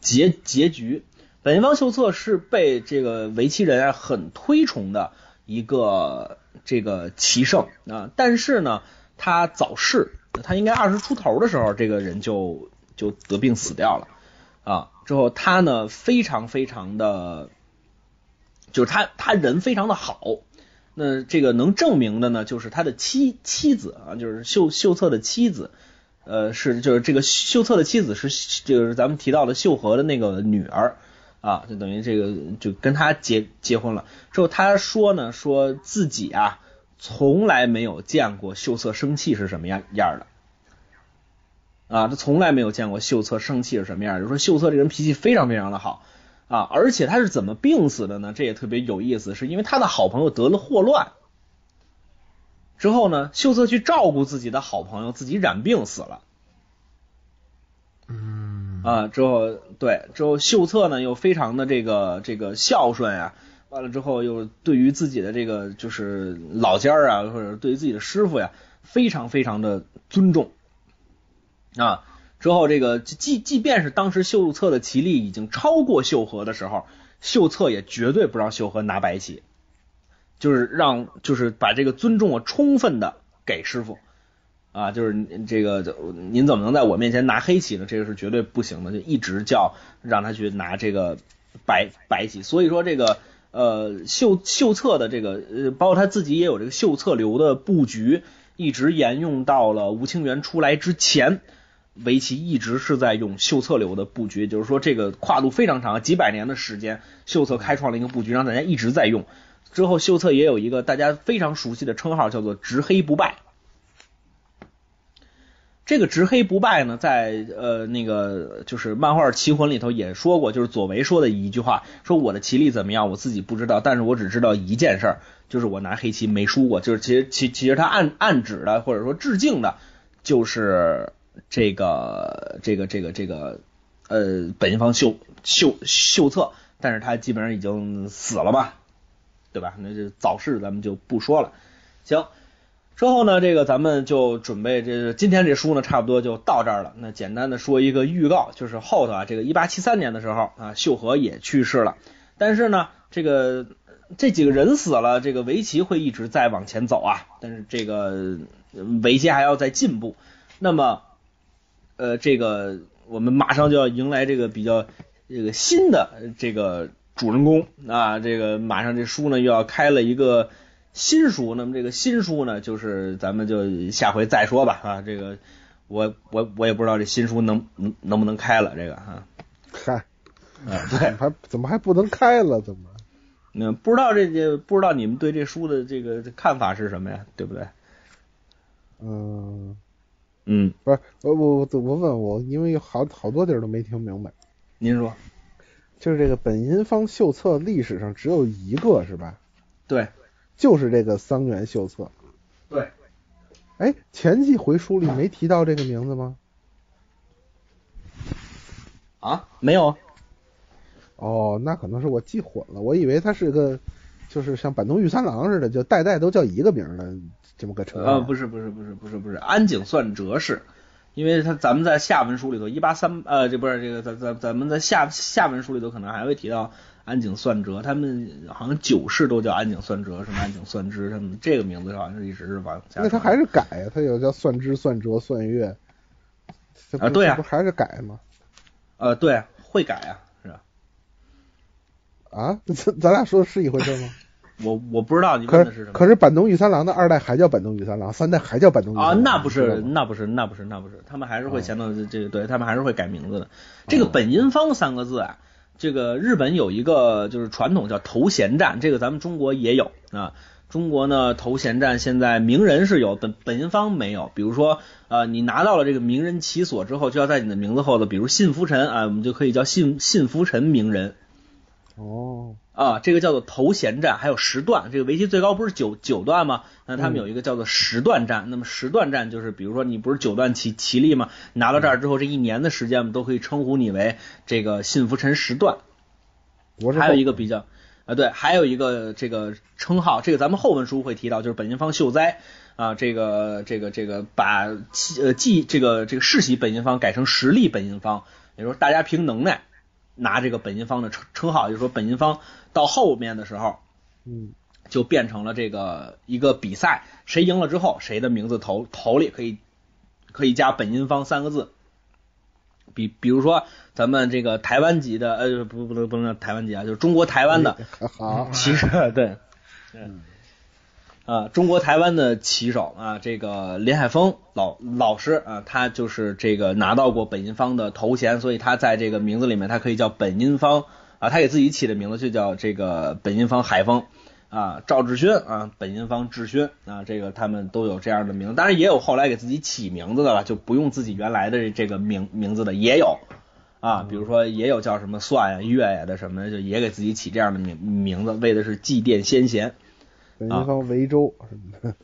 结结局。本因坊秀策是被这个围棋人啊很推崇的一个这个棋圣啊，但是呢，他早逝，他应该二十出头的时候，这个人就就得病死掉了啊。之后他呢非常非常的，就是他他人非常的好。那这个能证明的呢，就是他的妻妻子啊，就是秀秀策的妻子，呃，是就是这个秀策的妻子是就是咱们提到的秀禾的那个女儿。啊，就等于这个就跟他结结婚了之后，他说呢，说自己啊从来没有见过秀策生气是什么样样的，啊，他从来没有见过秀策生气是什么样。就说秀策这人脾气非常非常的好啊，而且他是怎么病死的呢？这也特别有意思，是因为他的好朋友得了霍乱之后呢，秀策去照顾自己的好朋友，自己染病死了。啊，之后对，之后秀策呢又非常的这个这个孝顺啊，完了之后又对于自己的这个就是老家啊，或者对于自己的师傅呀，非常非常的尊重啊。之后这个即即便是当时秀策的棋力已经超过秀禾的时候，秀策也绝对不让秀禾拿白棋，就是让就是把这个尊重啊充分的给师傅。啊，就是这个，您怎么能在我面前拿黑棋呢？这个是绝对不行的，就一直叫让他去拿这个白白棋。所以说，这个呃秀秀策的这个呃，包括他自己也有这个秀策流的布局，一直沿用到了吴清源出来之前，围棋一直是在用秀策流的布局，就是说这个跨度非常长，几百年的时间，秀策开创了一个布局，让大家一直在用。之后秀策也有一个大家非常熟悉的称号，叫做执黑不败。这个执黑不败呢，在呃那个就是漫画《棋魂》里头也说过，就是左为说的一句话，说我的棋力怎么样，我自己不知道，但是我只知道一件事儿，就是我拿黑棋没输过。就是其实其其实他暗暗指的或者说致敬的，就是这个这个这个这个呃本因坊秀秀秀策，但是他基本上已经死了嘛，对吧？那就早逝咱们就不说了。行。之后呢，这个咱们就准备这今天这书呢，差不多就到这儿了。那简单的说一个预告，就是后头啊，这个一八七三年的时候啊，秀和也去世了。但是呢，这个这几个人死了，这个围棋会一直在往前走啊。但是这个围棋还要再进步。那么，呃，这个我们马上就要迎来这个比较这个新的这个主人公啊，这个马上这书呢又要开了一个。新书，那么这个新书呢，就是咱们就下回再说吧啊。这个我我我也不知道这新书能能能不能开了这个哈。嗨，啊对，还怎么还不能开了？怎么？那不知道这这不知道你们对这书的这个看法是什么呀？对不对？嗯嗯，不是我我我我问我，因为有好好多地儿都没听明白。您说，就是这个本因坊秀策历史上只有一个是吧？对。就是这个桑原秀策，对，哎，前几回书里没提到这个名字吗？啊，没有。哦，那可能是我记混了，我以为他是个，就是像板东玉三郎似的，就代代都叫一个名的这么个称号。啊，不是，不是，不是，不是，不是，安井算哲是。因为他咱们在下文书里头一八三呃这不是这个咱咱咱们在下下文书里头可能还会提到安井算哲，他们好像九世都叫安井算哲，什么安井算之，他们这个名字好像是一直是往下。那他还是改呀？他有叫算之、算哲、算月啊？对啊，不还是改吗？呃，对，会改啊，是吧？啊，(laughs) 咱咱俩说的是一回事吗？(laughs) 我我不知道你问的是什么。可是板东玉三郎的二代还叫板东玉三郎，三代还叫板东玉啊？那不是，那不是，那不是，那不是，他们还是会前头这个，对他们还是会改名字的。这个本因坊三个字啊，这个日本有一个就是传统叫头衔战，这个咱们中国也有啊。中国呢头衔战现在名人是有，本本因坊没有。比如说呃，你拿到了这个名人棋所之后，就要在你的名字后头，比如信福臣啊，我们就可以叫信信福臣名人。哦。啊，这个叫做头衔战，还有十段。这个围棋最高不是九九段吗？那他们有一个叫做十段战。那么十段战就是，比如说你不是九段棋棋力吗？拿到这儿之后，这一年的时间，我们都可以称呼你为这个信福臣十段。还有一个比较啊，对，还有一个这个称号，这个咱们后文书会提到，就是本因坊秀哉啊，这个这个这个把呃记这个这个世袭本因坊改成实力本因坊，也就是说大家凭能耐。拿这个本因坊的称称号，就是说本因坊到后面的时候，嗯，就变成了这个一个比赛，谁赢了之后，谁的名字头头里可以可以加本因坊三个字。比比如说咱们这个台湾籍的，呃，不不能不能叫台湾籍啊，就是中国台湾的，(laughs) 好，其实对，嗯。啊，中国台湾的棋手啊，这个林海峰老老师啊，他就是这个拿到过本因坊的头衔，所以他在这个名字里面，他可以叫本因坊啊，他给自己起的名字就叫这个本因坊海峰啊，赵志勋啊，本因坊志勋啊，这个他们都有这样的名字，当然也有后来给自己起名字的了，就不用自己原来的这个名名字的也有啊，比如说也有叫什么算呀、月呀的什么，就也给自己起这样的名名字，为的是祭奠先贤。本因坊维州什么的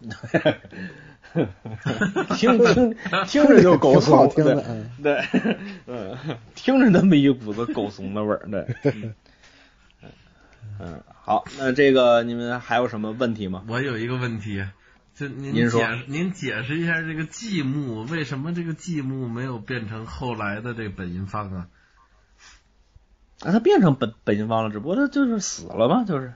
(laughs) 听听听着就狗怂，听的，对，嗯，(laughs) 听着那么一股子狗怂的味儿，对，(laughs) 嗯，好，那这个你们还有什么问题吗？我有一个问题，就您您说，您解释一下这个继木为什么这个继木没有变成后来的这个本因坊啊？啊，他变成本本因方了，只不过他就是死了嘛，就是。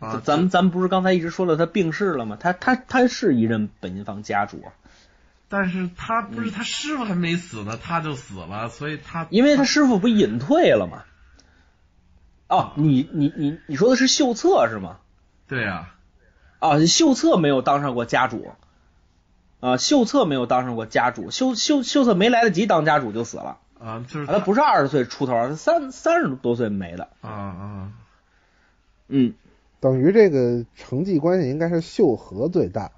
啊，咱们咱们不是刚才一直说了他病逝了吗？他他他是一任本因坊家主，但是他不是他师傅还没死呢，他就死了，所以他因为他师傅不隐退了吗？哦，你你你你说的是秀策是吗？对呀，啊，秀策没有当上过家主，啊，秀策没有当上过家主，秀秀秀策没来得及当家主就死了，啊，就是他不是二十岁出头，他三三十多岁没的，啊啊。嗯，等于这个成绩关系应该是秀和最大，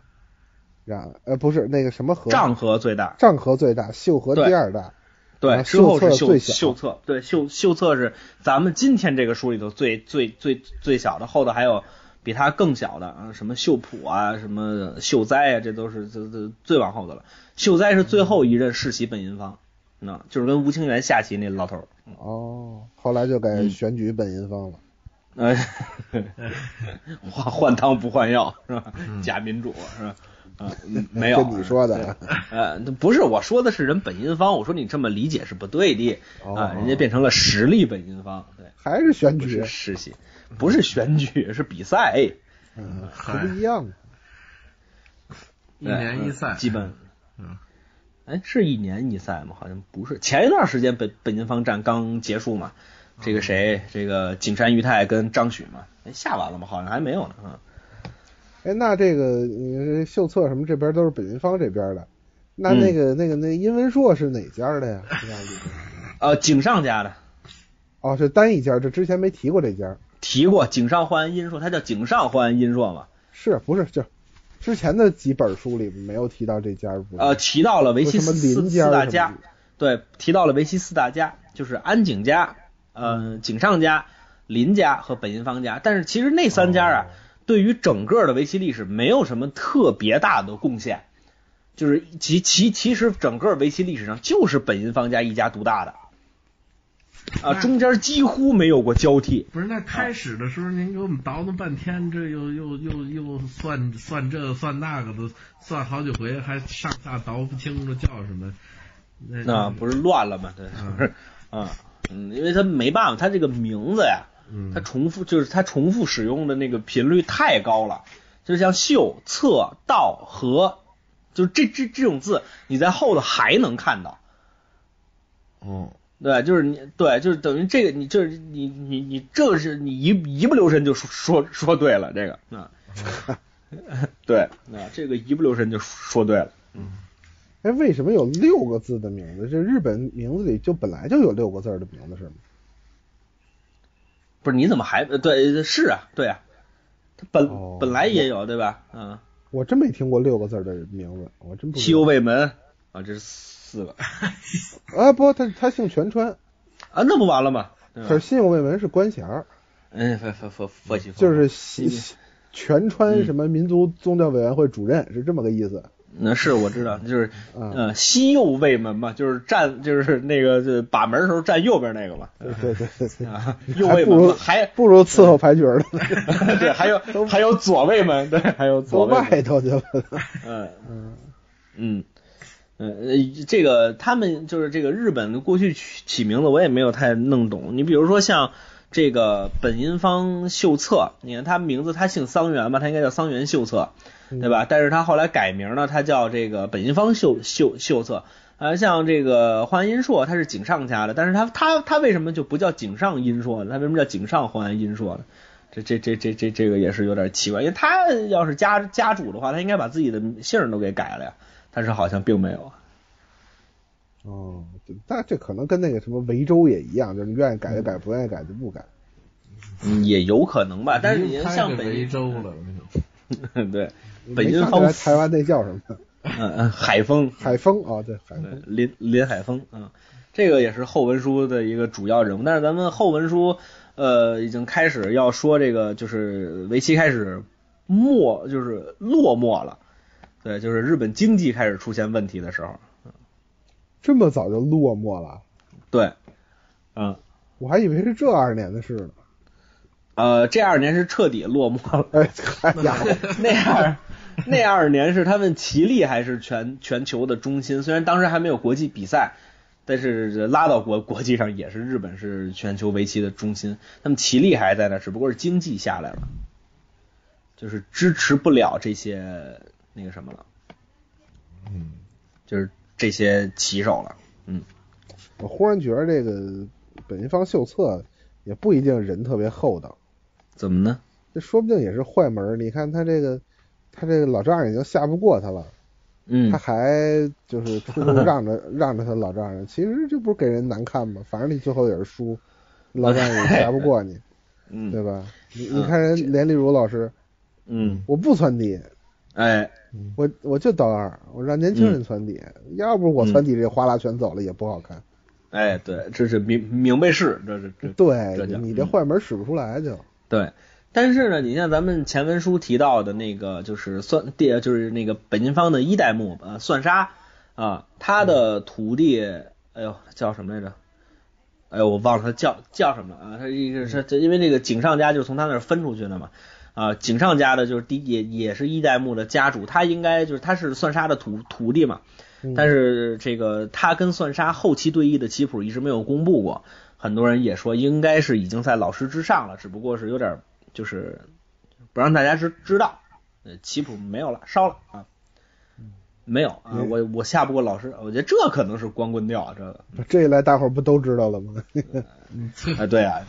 然呃不是那个什么和丈和最大，丈和最大，秀和第二大。对，啊之后是秀秀策对秀秀策是咱们今天这个书里头最最最最小的，后头还有比他更小的啊，什么秀普啊，什么秀哉啊，这都是这这最往后的了。秀哉是最后一任世袭本因坊，那就是跟吴清源下棋那老头儿，哦，后来就改嗯选举本因坊了。(laughs) 呃，换换汤不换药是吧？假民主是吧？啊，嗯 (laughs) 没有，跟你说的啊。(laughs) 呃，不是，我说的是人本因方，我说你这么理解是不对的哦啊，人家变成了实力本因方，对，还是选不是举，实习，不是选举，是比赛，嗯，还不一样的。一年一赛，呃基本，嗯，哎，是一年一赛吗？好像不是，前一段时间本本因方战刚结束嘛，这个谁，这个景山裕太跟张许嘛，哎，下完了吗？好像还没有呢，啊，哎，那这个你秀策什么这边都是北云方这边的，那嗯那个、那个那殷文硕是哪家的呀？(laughs) 呃，井上家的。哦，是单一家，这之前没提过这家，提过井上欢安殷硕，他叫井上欢安殷硕嘛？是不是就之前的几本书里没有提到这家？不呃，提到了维西四大家，对，提到了维西四大家，就是安井家、呃井上家、林家和本因坊家。但是其实那三家啊，对于整个的围棋历史没有什么特别大的贡献，就是其其其实整个围棋历史上就是本因坊家一家独大的，啊，中间几乎没有过交替。不是，那开始的时候您给我们叨叨半天，这又又又又算算这算那个的，算好几回，还上下倒不清楚叫什么。那那不是乱了吗？对，嗯不是啊，(laughs) 嗯，因为他没办法，他这个名字呀，嗯。他重复就是他重复使用的那个频率太高了，就像秀、策、道、和，就这这这种字，你在后头还能看到，哦，对，就是你对，就是等于这个你就是你你你这是你一一不留神就说说说对了这个啊，(laughs) 对啊，这个一不留神就说对了，哎，为什么有六个字的名字？这日本名字里就本来就有六个字的名字是吗？不是你怎么还呃对是啊对啊，它本、哦本来也有对吧？嗯。我真没听过六个字的名字，我真不知西游道。卫门啊，这是四个 (laughs) 啊，不，他他姓全川，啊，那不完了吗？可是西游卫门是官衔儿，嗯，佛佛佛佛系，就是西西全川什么民族宗教委员会主任是这么个意思。那是我知道，就是嗯呃西右卫门嘛，就是站就是那个就把门的时候站右边那个嘛，对对对啊，右还不如卫门还不如伺候牌局儿的，对，还有还有左卫门，对，还有都左外头去了。(laughs) 嗯嗯嗯。呃，这个他们就是这个日本的过去起起名字，我也没有太弄懂。你比如说像这个本因坊秀策，你看他名字他姓桑原嘛，他应该叫桑原秀策，对吧？但是他后来改名呢，他叫这个本因坊秀秀秀策。呃，像这个欢安殷硕，他是井上家的，但是他他他为什么就不叫井上殷硕呢？他为什么叫井上欢安殷硕呢？这这这这这这个也是有点奇怪，因为他要是家家主的话，他应该把自己的姓都给改了呀，但是好像并没有。哦，这那这可能跟那个什么维州也一样，就是你愿意改就改，不愿意改就不改。嗯，也有可能吧，但是你您拍给像北维州了，(laughs) 对本没因坊想起来台湾那叫什么？(laughs) 嗯嗯海风海丰哦，对，海对丰。林林海峰，嗯，这个也是后文书的一个主要人物。但是咱们后文书，呃，已经开始要说这个，就是围棋开始没，就是落寞了。对，就是日本经济开始出现问题的时候。这么早就落寞了，对，嗯，我还以为是这二年的事呢。呃，这二年是彻底落寞了。哎，哎呀，那二 (laughs) 那二年是他们棋力还是全全球的中心，虽然当时还没有国际比赛，但是拉到国国际上也是日本是全球围棋的中心，他们棋力还在那，只不过是经济下来了，就是支持不了这些那个什么了，嗯，就是这些棋手了，嗯，我忽然觉得这个本因坊秀策也不一定人特别厚道，怎么呢？这说不定也是坏门。你看他这个，他这个老丈人已经下不过他了，嗯。他，还就是处处让着让着他老丈人，其实这不是给人难看吗？反正你最后也是输，老丈人也下不过你。(laughs) 嗯。对吧？你你看人连丽如老师，嗯，我不窜底，哎，我我就刀二，我让年轻人窜底，要不我窜底这哗啦全走了也不好看。哎，对，这是明明白事，这是这对这你这坏门使不出来就。对。但是呢，你像咱们前文书提到的那个，就是算第就是那个本金方的一代目呃算沙啊，他的徒弟，哎呦叫什么来着？哎呦我忘了他叫叫什么了啊？他一个是这因为这个井上家就是从他那儿分出去的嘛啊，井上家的就是第也也是一代目的家主，他应该就是他是算沙的徒徒弟嘛，但是这个他跟算沙后期对弈的棋谱一直没有公布过，很多人也说应该是已经在老师之上了，只不过是有点就是不让大家知知道，呃，棋谱没有了，烧了啊，没有啊，嗯我我下不过老师，我觉得这可能是光棍调，这个这一来大伙儿不都知道了吗？(laughs) 啊，对啊 (laughs)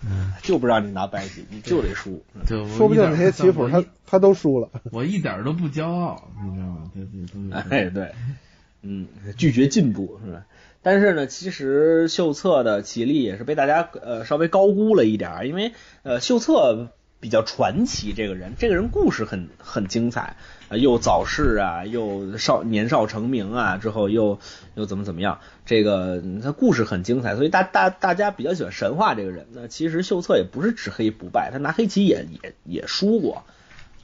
(laughs) 就不让你拿白棋，你就得输，就说不定那些棋谱他他都输了。我一点都不骄傲，你知道吗？哎，对，嗯，拒绝进步是吧？但是呢，其实秀策的棋力也是被大家呃稍微高估了一点，因为呃秀策比较传奇，这个人，这个人故事很很精彩，呃又早逝啊，又少年少成名啊，之后又又怎么怎么样，这个他故事很精彩，所以大大大家比较喜欢神话这个人。那其实秀策也不是只黑不败，他拿黑棋也也也输过。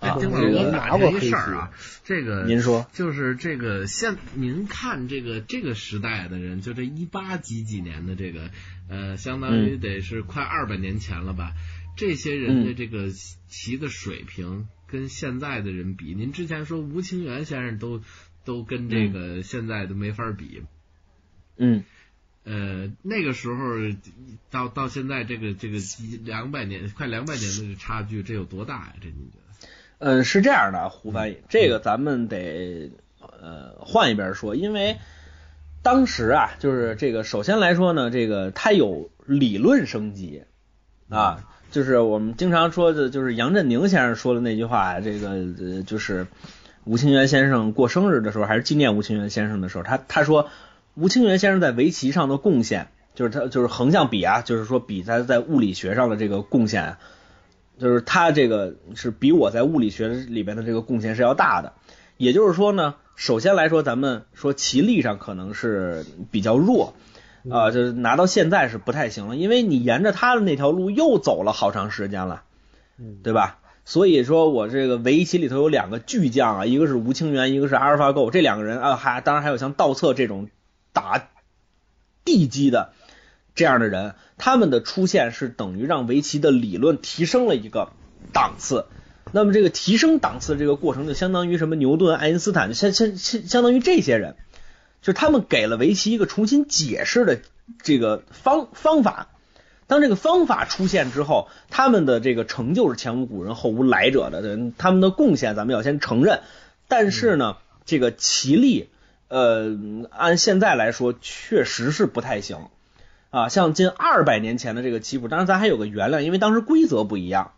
哎，啊丁老这个师我打听一事儿啊，这个您说就是这个现您看这个这个时代的人，就这一八几几年的这个，呃，相当于得是快二百年前了吧？这些人的这个棋的水平跟现在的人比，您之前说吴清源先生都都跟这个现在都没法比。嗯，呃，那个时候到到现在这个这个两百年快两百年的这差距，这有多大呀？这您觉得？嗯，是这样的，胡翻译，这个咱们得呃换一边说，因为当时啊，就是这个首先来说呢，这个它有理论升级啊，就是我们经常说的，就是杨振宁先生说的那句话，这个呃就是吴清源先生过生日的时候，还是纪念吴清源先生的时候，他他说吴清源先生在围棋上的贡献，就是他就是横向比啊，就是说比他在物理学上的这个贡献啊。就是他这个是比我在物理学里边的这个贡献是要大的，也就是说呢，首先来说，咱们说棋力上可能是比较弱，啊、就是拿到现在是不太行了，因为你沿着他的那条路又走了好长时间了，对吧？所以说我这个围棋里头有两个巨匠啊，一个是吴清源，一个是阿尔法狗，这两个人啊，还当然还有像道策这种打地基的这样的人，他们的出现是等于让围棋的理论提升了一个档次。那么这个提升档次这个过程，就相当于什么牛顿、爱因斯坦，相相相相当于这些人，就是他们给了围棋一个重新解释的这个方方法。当这个方法出现之后，他们的这个成就是前无古人后无来者的，他们的贡献咱们要先承认。但是呢，这个棋力，呃，按现在来说确实是不太行。啊，像近二百年前的这个棋谱，当然咱还有个原谅，因为当时规则不一样。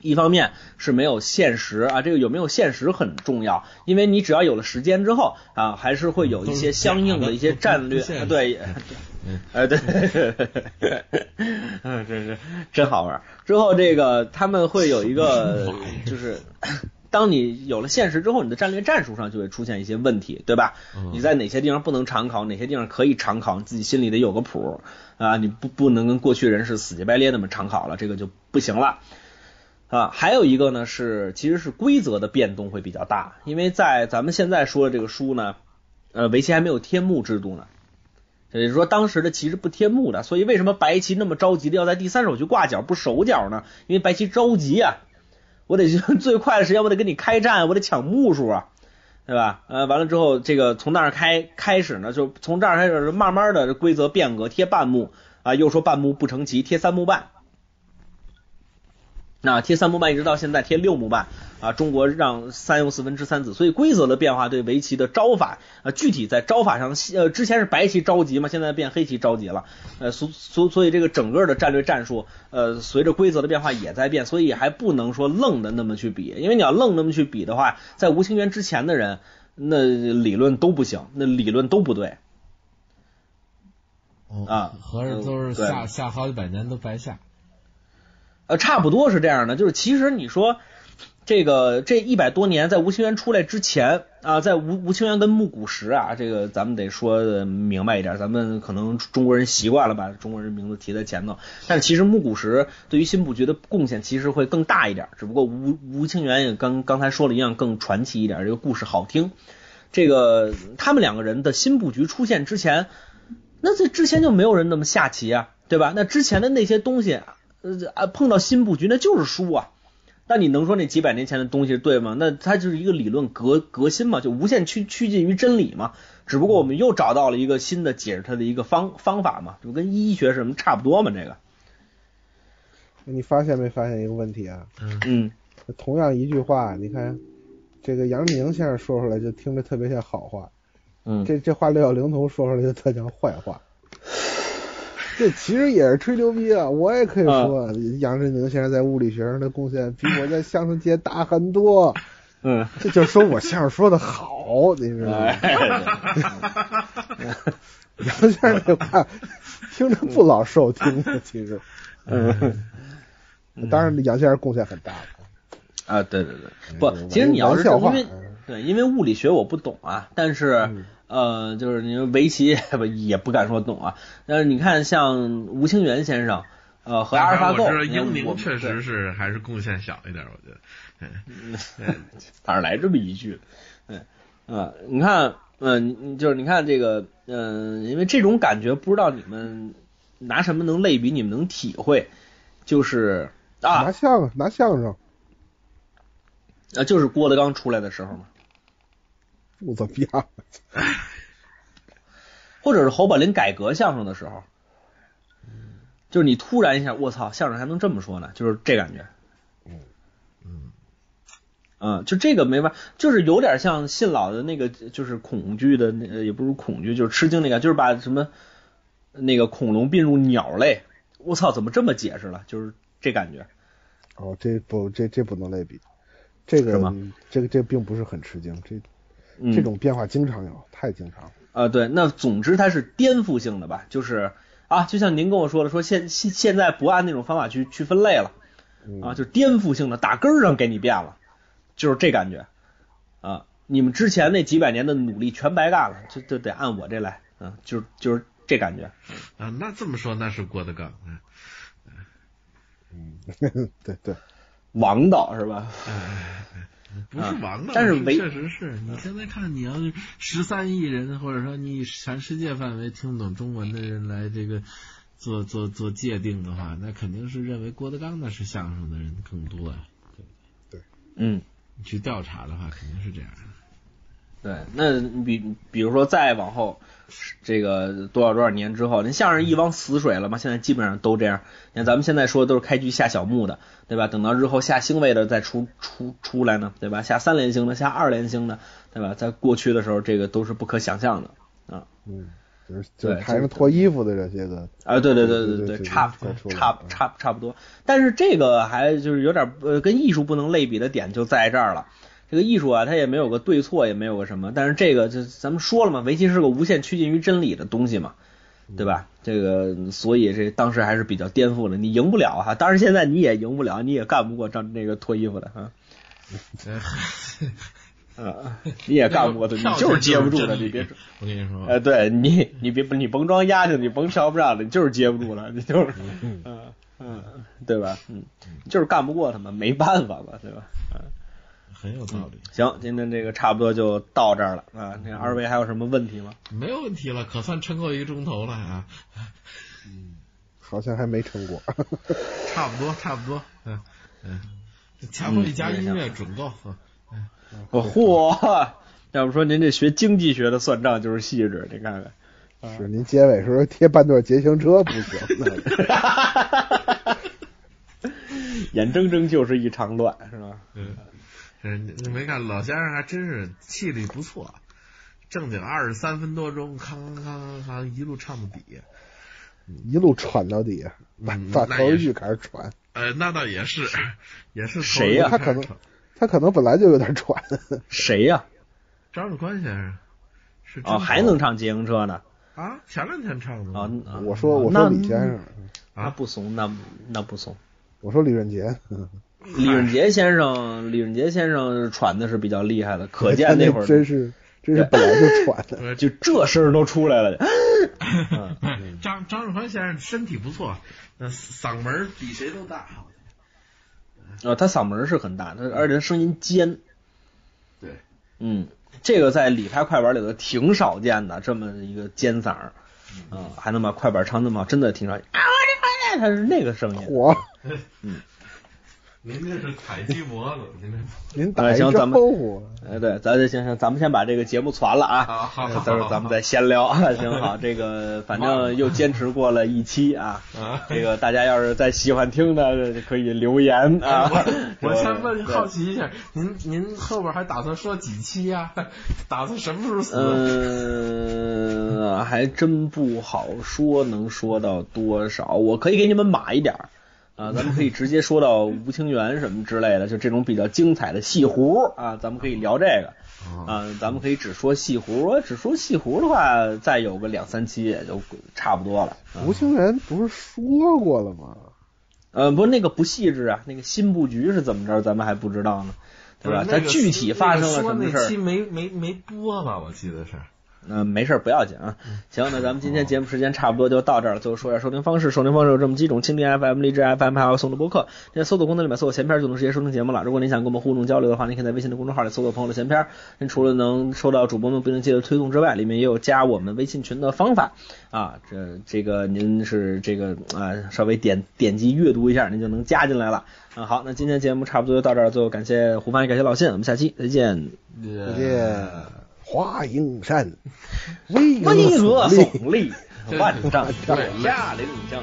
一方面是没有限时啊，这个有没有限时很重要，因为你只要有了时间之后啊，还是会有一些相应的一些战略，啊 (laughs) 对，哎对，嗯，真是真好玩。之后这个他们会有一个，就是当你有了现实之后，你的战略战术上就会出现一些问题，对吧？你在哪些地方不能常考，哪些地方可以常考，你自己心里得有个谱啊，你不不能跟过去人是死乞白咧那么常考了，这个就不行了。啊，还有一个呢是，其实是规则的变动会比较大，因为在咱们现在说的这个书呢，呃，围棋还没有天幕制度呢，也就是说当时的棋是不天目的，所以为什么白棋那么着急的要在第三手去挂角不守角呢？因为白棋着急啊，我得 (laughs) 最快的时间我得跟你开战，我得抢木数啊，对吧？呃，完了之后这个从那儿开开始呢，就从这儿开始慢慢的规则变革，贴半目啊，又说半目不成棋，贴三目半。那贴三目半一直到现在贴六目半啊，中国让三又四分之三子，所以规则的变化对围棋的招法啊，具体在招法上，呃，之前是白棋着急嘛，现在变黑棋着急了，呃，所所所以这个整个的战略战术，呃，随着规则的变化也在变，所以还不能说愣的那么去比，因为你要愣那么去比的话，在吴清源之前的人，那理论都不行，那理论都不对。啊合着都是对下下好几百年都白下。呃，差不多是这样的，就是其实你说这个这一百多年，在吴清源出来之前啊，在吴吴清源跟木谷实啊，这个咱们得说的明白一点，咱们可能中国人习惯了把中国人名字提在前头，但是其实木谷实对于新布局的贡献其实会更大一点，只不过吴吴清源也跟刚才说了一样更传奇一点，这个故事好听。这个他们两个人的新布局出现之前，那这之前就没有人那么下棋啊，对吧？那之前的那些东西。呃啊，碰到新布局那就是输啊！那你能说那几百年前的东西对吗？那它就是一个理论革革新嘛，就无限趋趋近于真理嘛。只不过我们又找到了一个新的解释它的一个方方法嘛，就跟医学什么差不多嘛。这个，你发现没发现一个问题啊？嗯，同样一句话，你看这个杨明先生说出来就听着特别像好话，嗯，这这话六小龄童说出来就特像坏话。这其实也是吹牛逼啊！我也可以说，杨振宁先生在物理学上的贡献比我在相声界大很多。嗯，(laughs) 这就说我相声说的好，你知道吗？(laughs) 杨先生这话听着不老受听，其实。(laughs) 嗯。当然，杨先生贡献很大。啊，对对对，不，其实你要是因为对，因为物理学我不懂啊，但是。呃，就是你说围棋不也不敢说懂啊，但是你看像吴清源先生，呃和阿尔法狗，英明确实是还是贡献小一点，我觉得，嗯，(laughs) 哪 (laughs) 来这么一句？嗯啊，你看，嗯，就是你看这个，嗯，因为这种感觉不知道你们拿什么能类比，你们能体会，就是啊，拿相声，拿相声，啊，就是郭德纲出来的时候嘛。不怎么样，或者是侯宝林改革相声的时候，就是你突然一下，我操，相声还能这么说呢？就是这感觉，嗯嗯嗯，就这个没法，就是有点像信老的那个，就是恐惧的，那也不是恐惧，就是吃惊那个，就是把什么那个恐龙并入鸟类，我操，怎么这么解释了？就是这感觉。哦，这不，这这不能类比，这个这个这并不是很吃惊，这。这种变化经常有，太经常了。啊，对，那总之它是颠覆性的吧？就是啊，就像您跟我说的，说现现现在不按那种方法去去分类了，啊，就颠覆性的，打根儿上给你变了，就是这感觉啊。你们之前那几百年的努力全白干了，就就得按我这来，嗯，就就是这感觉。啊，那这么说那是郭德纲，嗯，(laughs) 对对，王导是吧？不是王道，但是确实是你现在看，你要是十三亿人，或者说你全世界范围听不懂中文的人来这个做做做界定的话，那肯定是认为郭德纲那是相声的人更多啊。对对，嗯，你去调查的话，肯定是这样。对，那比比如说再往后，这个多少多少年之后，那相声一汪死水了嘛？现在基本上都这样。你看咱们现在说都是开局下小木的，对吧？等到日后下星位的再出出出来呢，对吧？下三连星的，下二连星的，对吧？在过去的时候，这个都是不可想象的啊。嗯，就是就是台上脱衣服的这些个啊，对对对对对，差差差差不多。但是这个还就是有点呃，跟艺术不能类比的点就在这儿了。这个艺术啊，它也没有个对错，也没有个什么，但是这个就咱们说了嘛，围棋是个无限趋近于真理的东西嘛，对吧？这个所以这当时还是比较颠覆的，你赢不了哈，当然现在你也赢不了，你也干不过张那个脱衣服的哈，(laughs) 啊，你也干不过他，你就是接不住的，你别，我跟你说，哎，对你，你别你甭装丫头，你甭瞧不上的，你就是接不住了，你就是，(laughs) 嗯嗯，对吧？嗯，就是干不过他们，没办法嘛，对吧？嗯。很有道理。行，今天这个差不多就到这儿了啊。那二位还有什么问题吗？没有问题了，可算撑过一个钟头了啊。嗯，好像还没撑过。(laughs) 差不多，差不多。嗯嗯，前面一加音乐准够。嗯，(laughs) 嚯！要不说您这学经济学的算账就是细致，你看看。是您结尾时候贴半段捷行车不行。(laughs) 眼睁睁就是一场乱，是吧？嗯。你没看老先生还真是气力不错，正经二十三分多钟，康康康康一路唱到底，一路喘到底，把把头一句开始喘。呃，那倒也是，也是谁呀？他可能他可能本来就有点喘。(laughs) 谁呀？张志宽先生是哦，还能唱自行车呢？啊，前两天唱的啊。我说我说李先生，啊不怂，那那不怂。我说李润杰，李润杰先生，李润杰先生喘的是比较厉害的，可见那会儿真是真是本来就喘的，(laughs) 就这声儿都出来了。(laughs) 张张志宽先生身体不错，那嗓门比谁都大。啊，他嗓门是很大，他而且他声音尖。对，嗯，这个在李拍快板里头挺少见的，这么一个尖嗓儿，啊，还能把快板唱那么好，真的挺少见。啊，我的妈呀，他是那个声音。我，嗯。您这是采鸡脖子，您这您打一招呼哎对，咱这行行，咱们先把这个节目传了啊，好好，到时候咱们再闲聊。(laughs) 行好，这个反正又坚持过了一期啊，这个大家要是再喜欢听的，可以留言啊。我 (laughs) 先问好奇一下，您您后边还打算说几期呀？打算什么时候死？嗯，还真不好说，能说到多少？我可以给你们码一点。啊，咱们可以直接说到吴清源什么之类的，就这种比较精彩的戏胡啊，咱们可以聊这个啊，咱们可以只说戏胡，只说戏胡的话，再有个两三期也就差不多了。吴清源不是说过了吗？呃，不，那个不细致啊，那个新布局是怎么着，咱们还不知道呢，对吧？它具体发生了什么事儿？那期没没没播吧？我记得是。嗯，没事，不要紧啊。行，那咱们今天节目时间差不多就到这儿了。最后说一下收听方式，收听方式有这么几种：蜻蜓 FM、荔枝 FM 还有送的播客。在搜索功能里面搜索“闲篇”就能直接收听节目了。如果您想跟我们互动交流的话，您可以在微信的公众号里搜索“朋友的闲篇”。您除了能收到主播们不定期的推送之外，里面也有加我们微信群的方法啊。这这个您是这个啊，稍微点点击阅读一下，您就能加进来了。啊，好，那今天节目差不多就到这儿。最后感谢胡帆，感谢老信，我们下期再见，再见。华蓥山，巍峨耸立，(laughs) 万丈高，下凌江。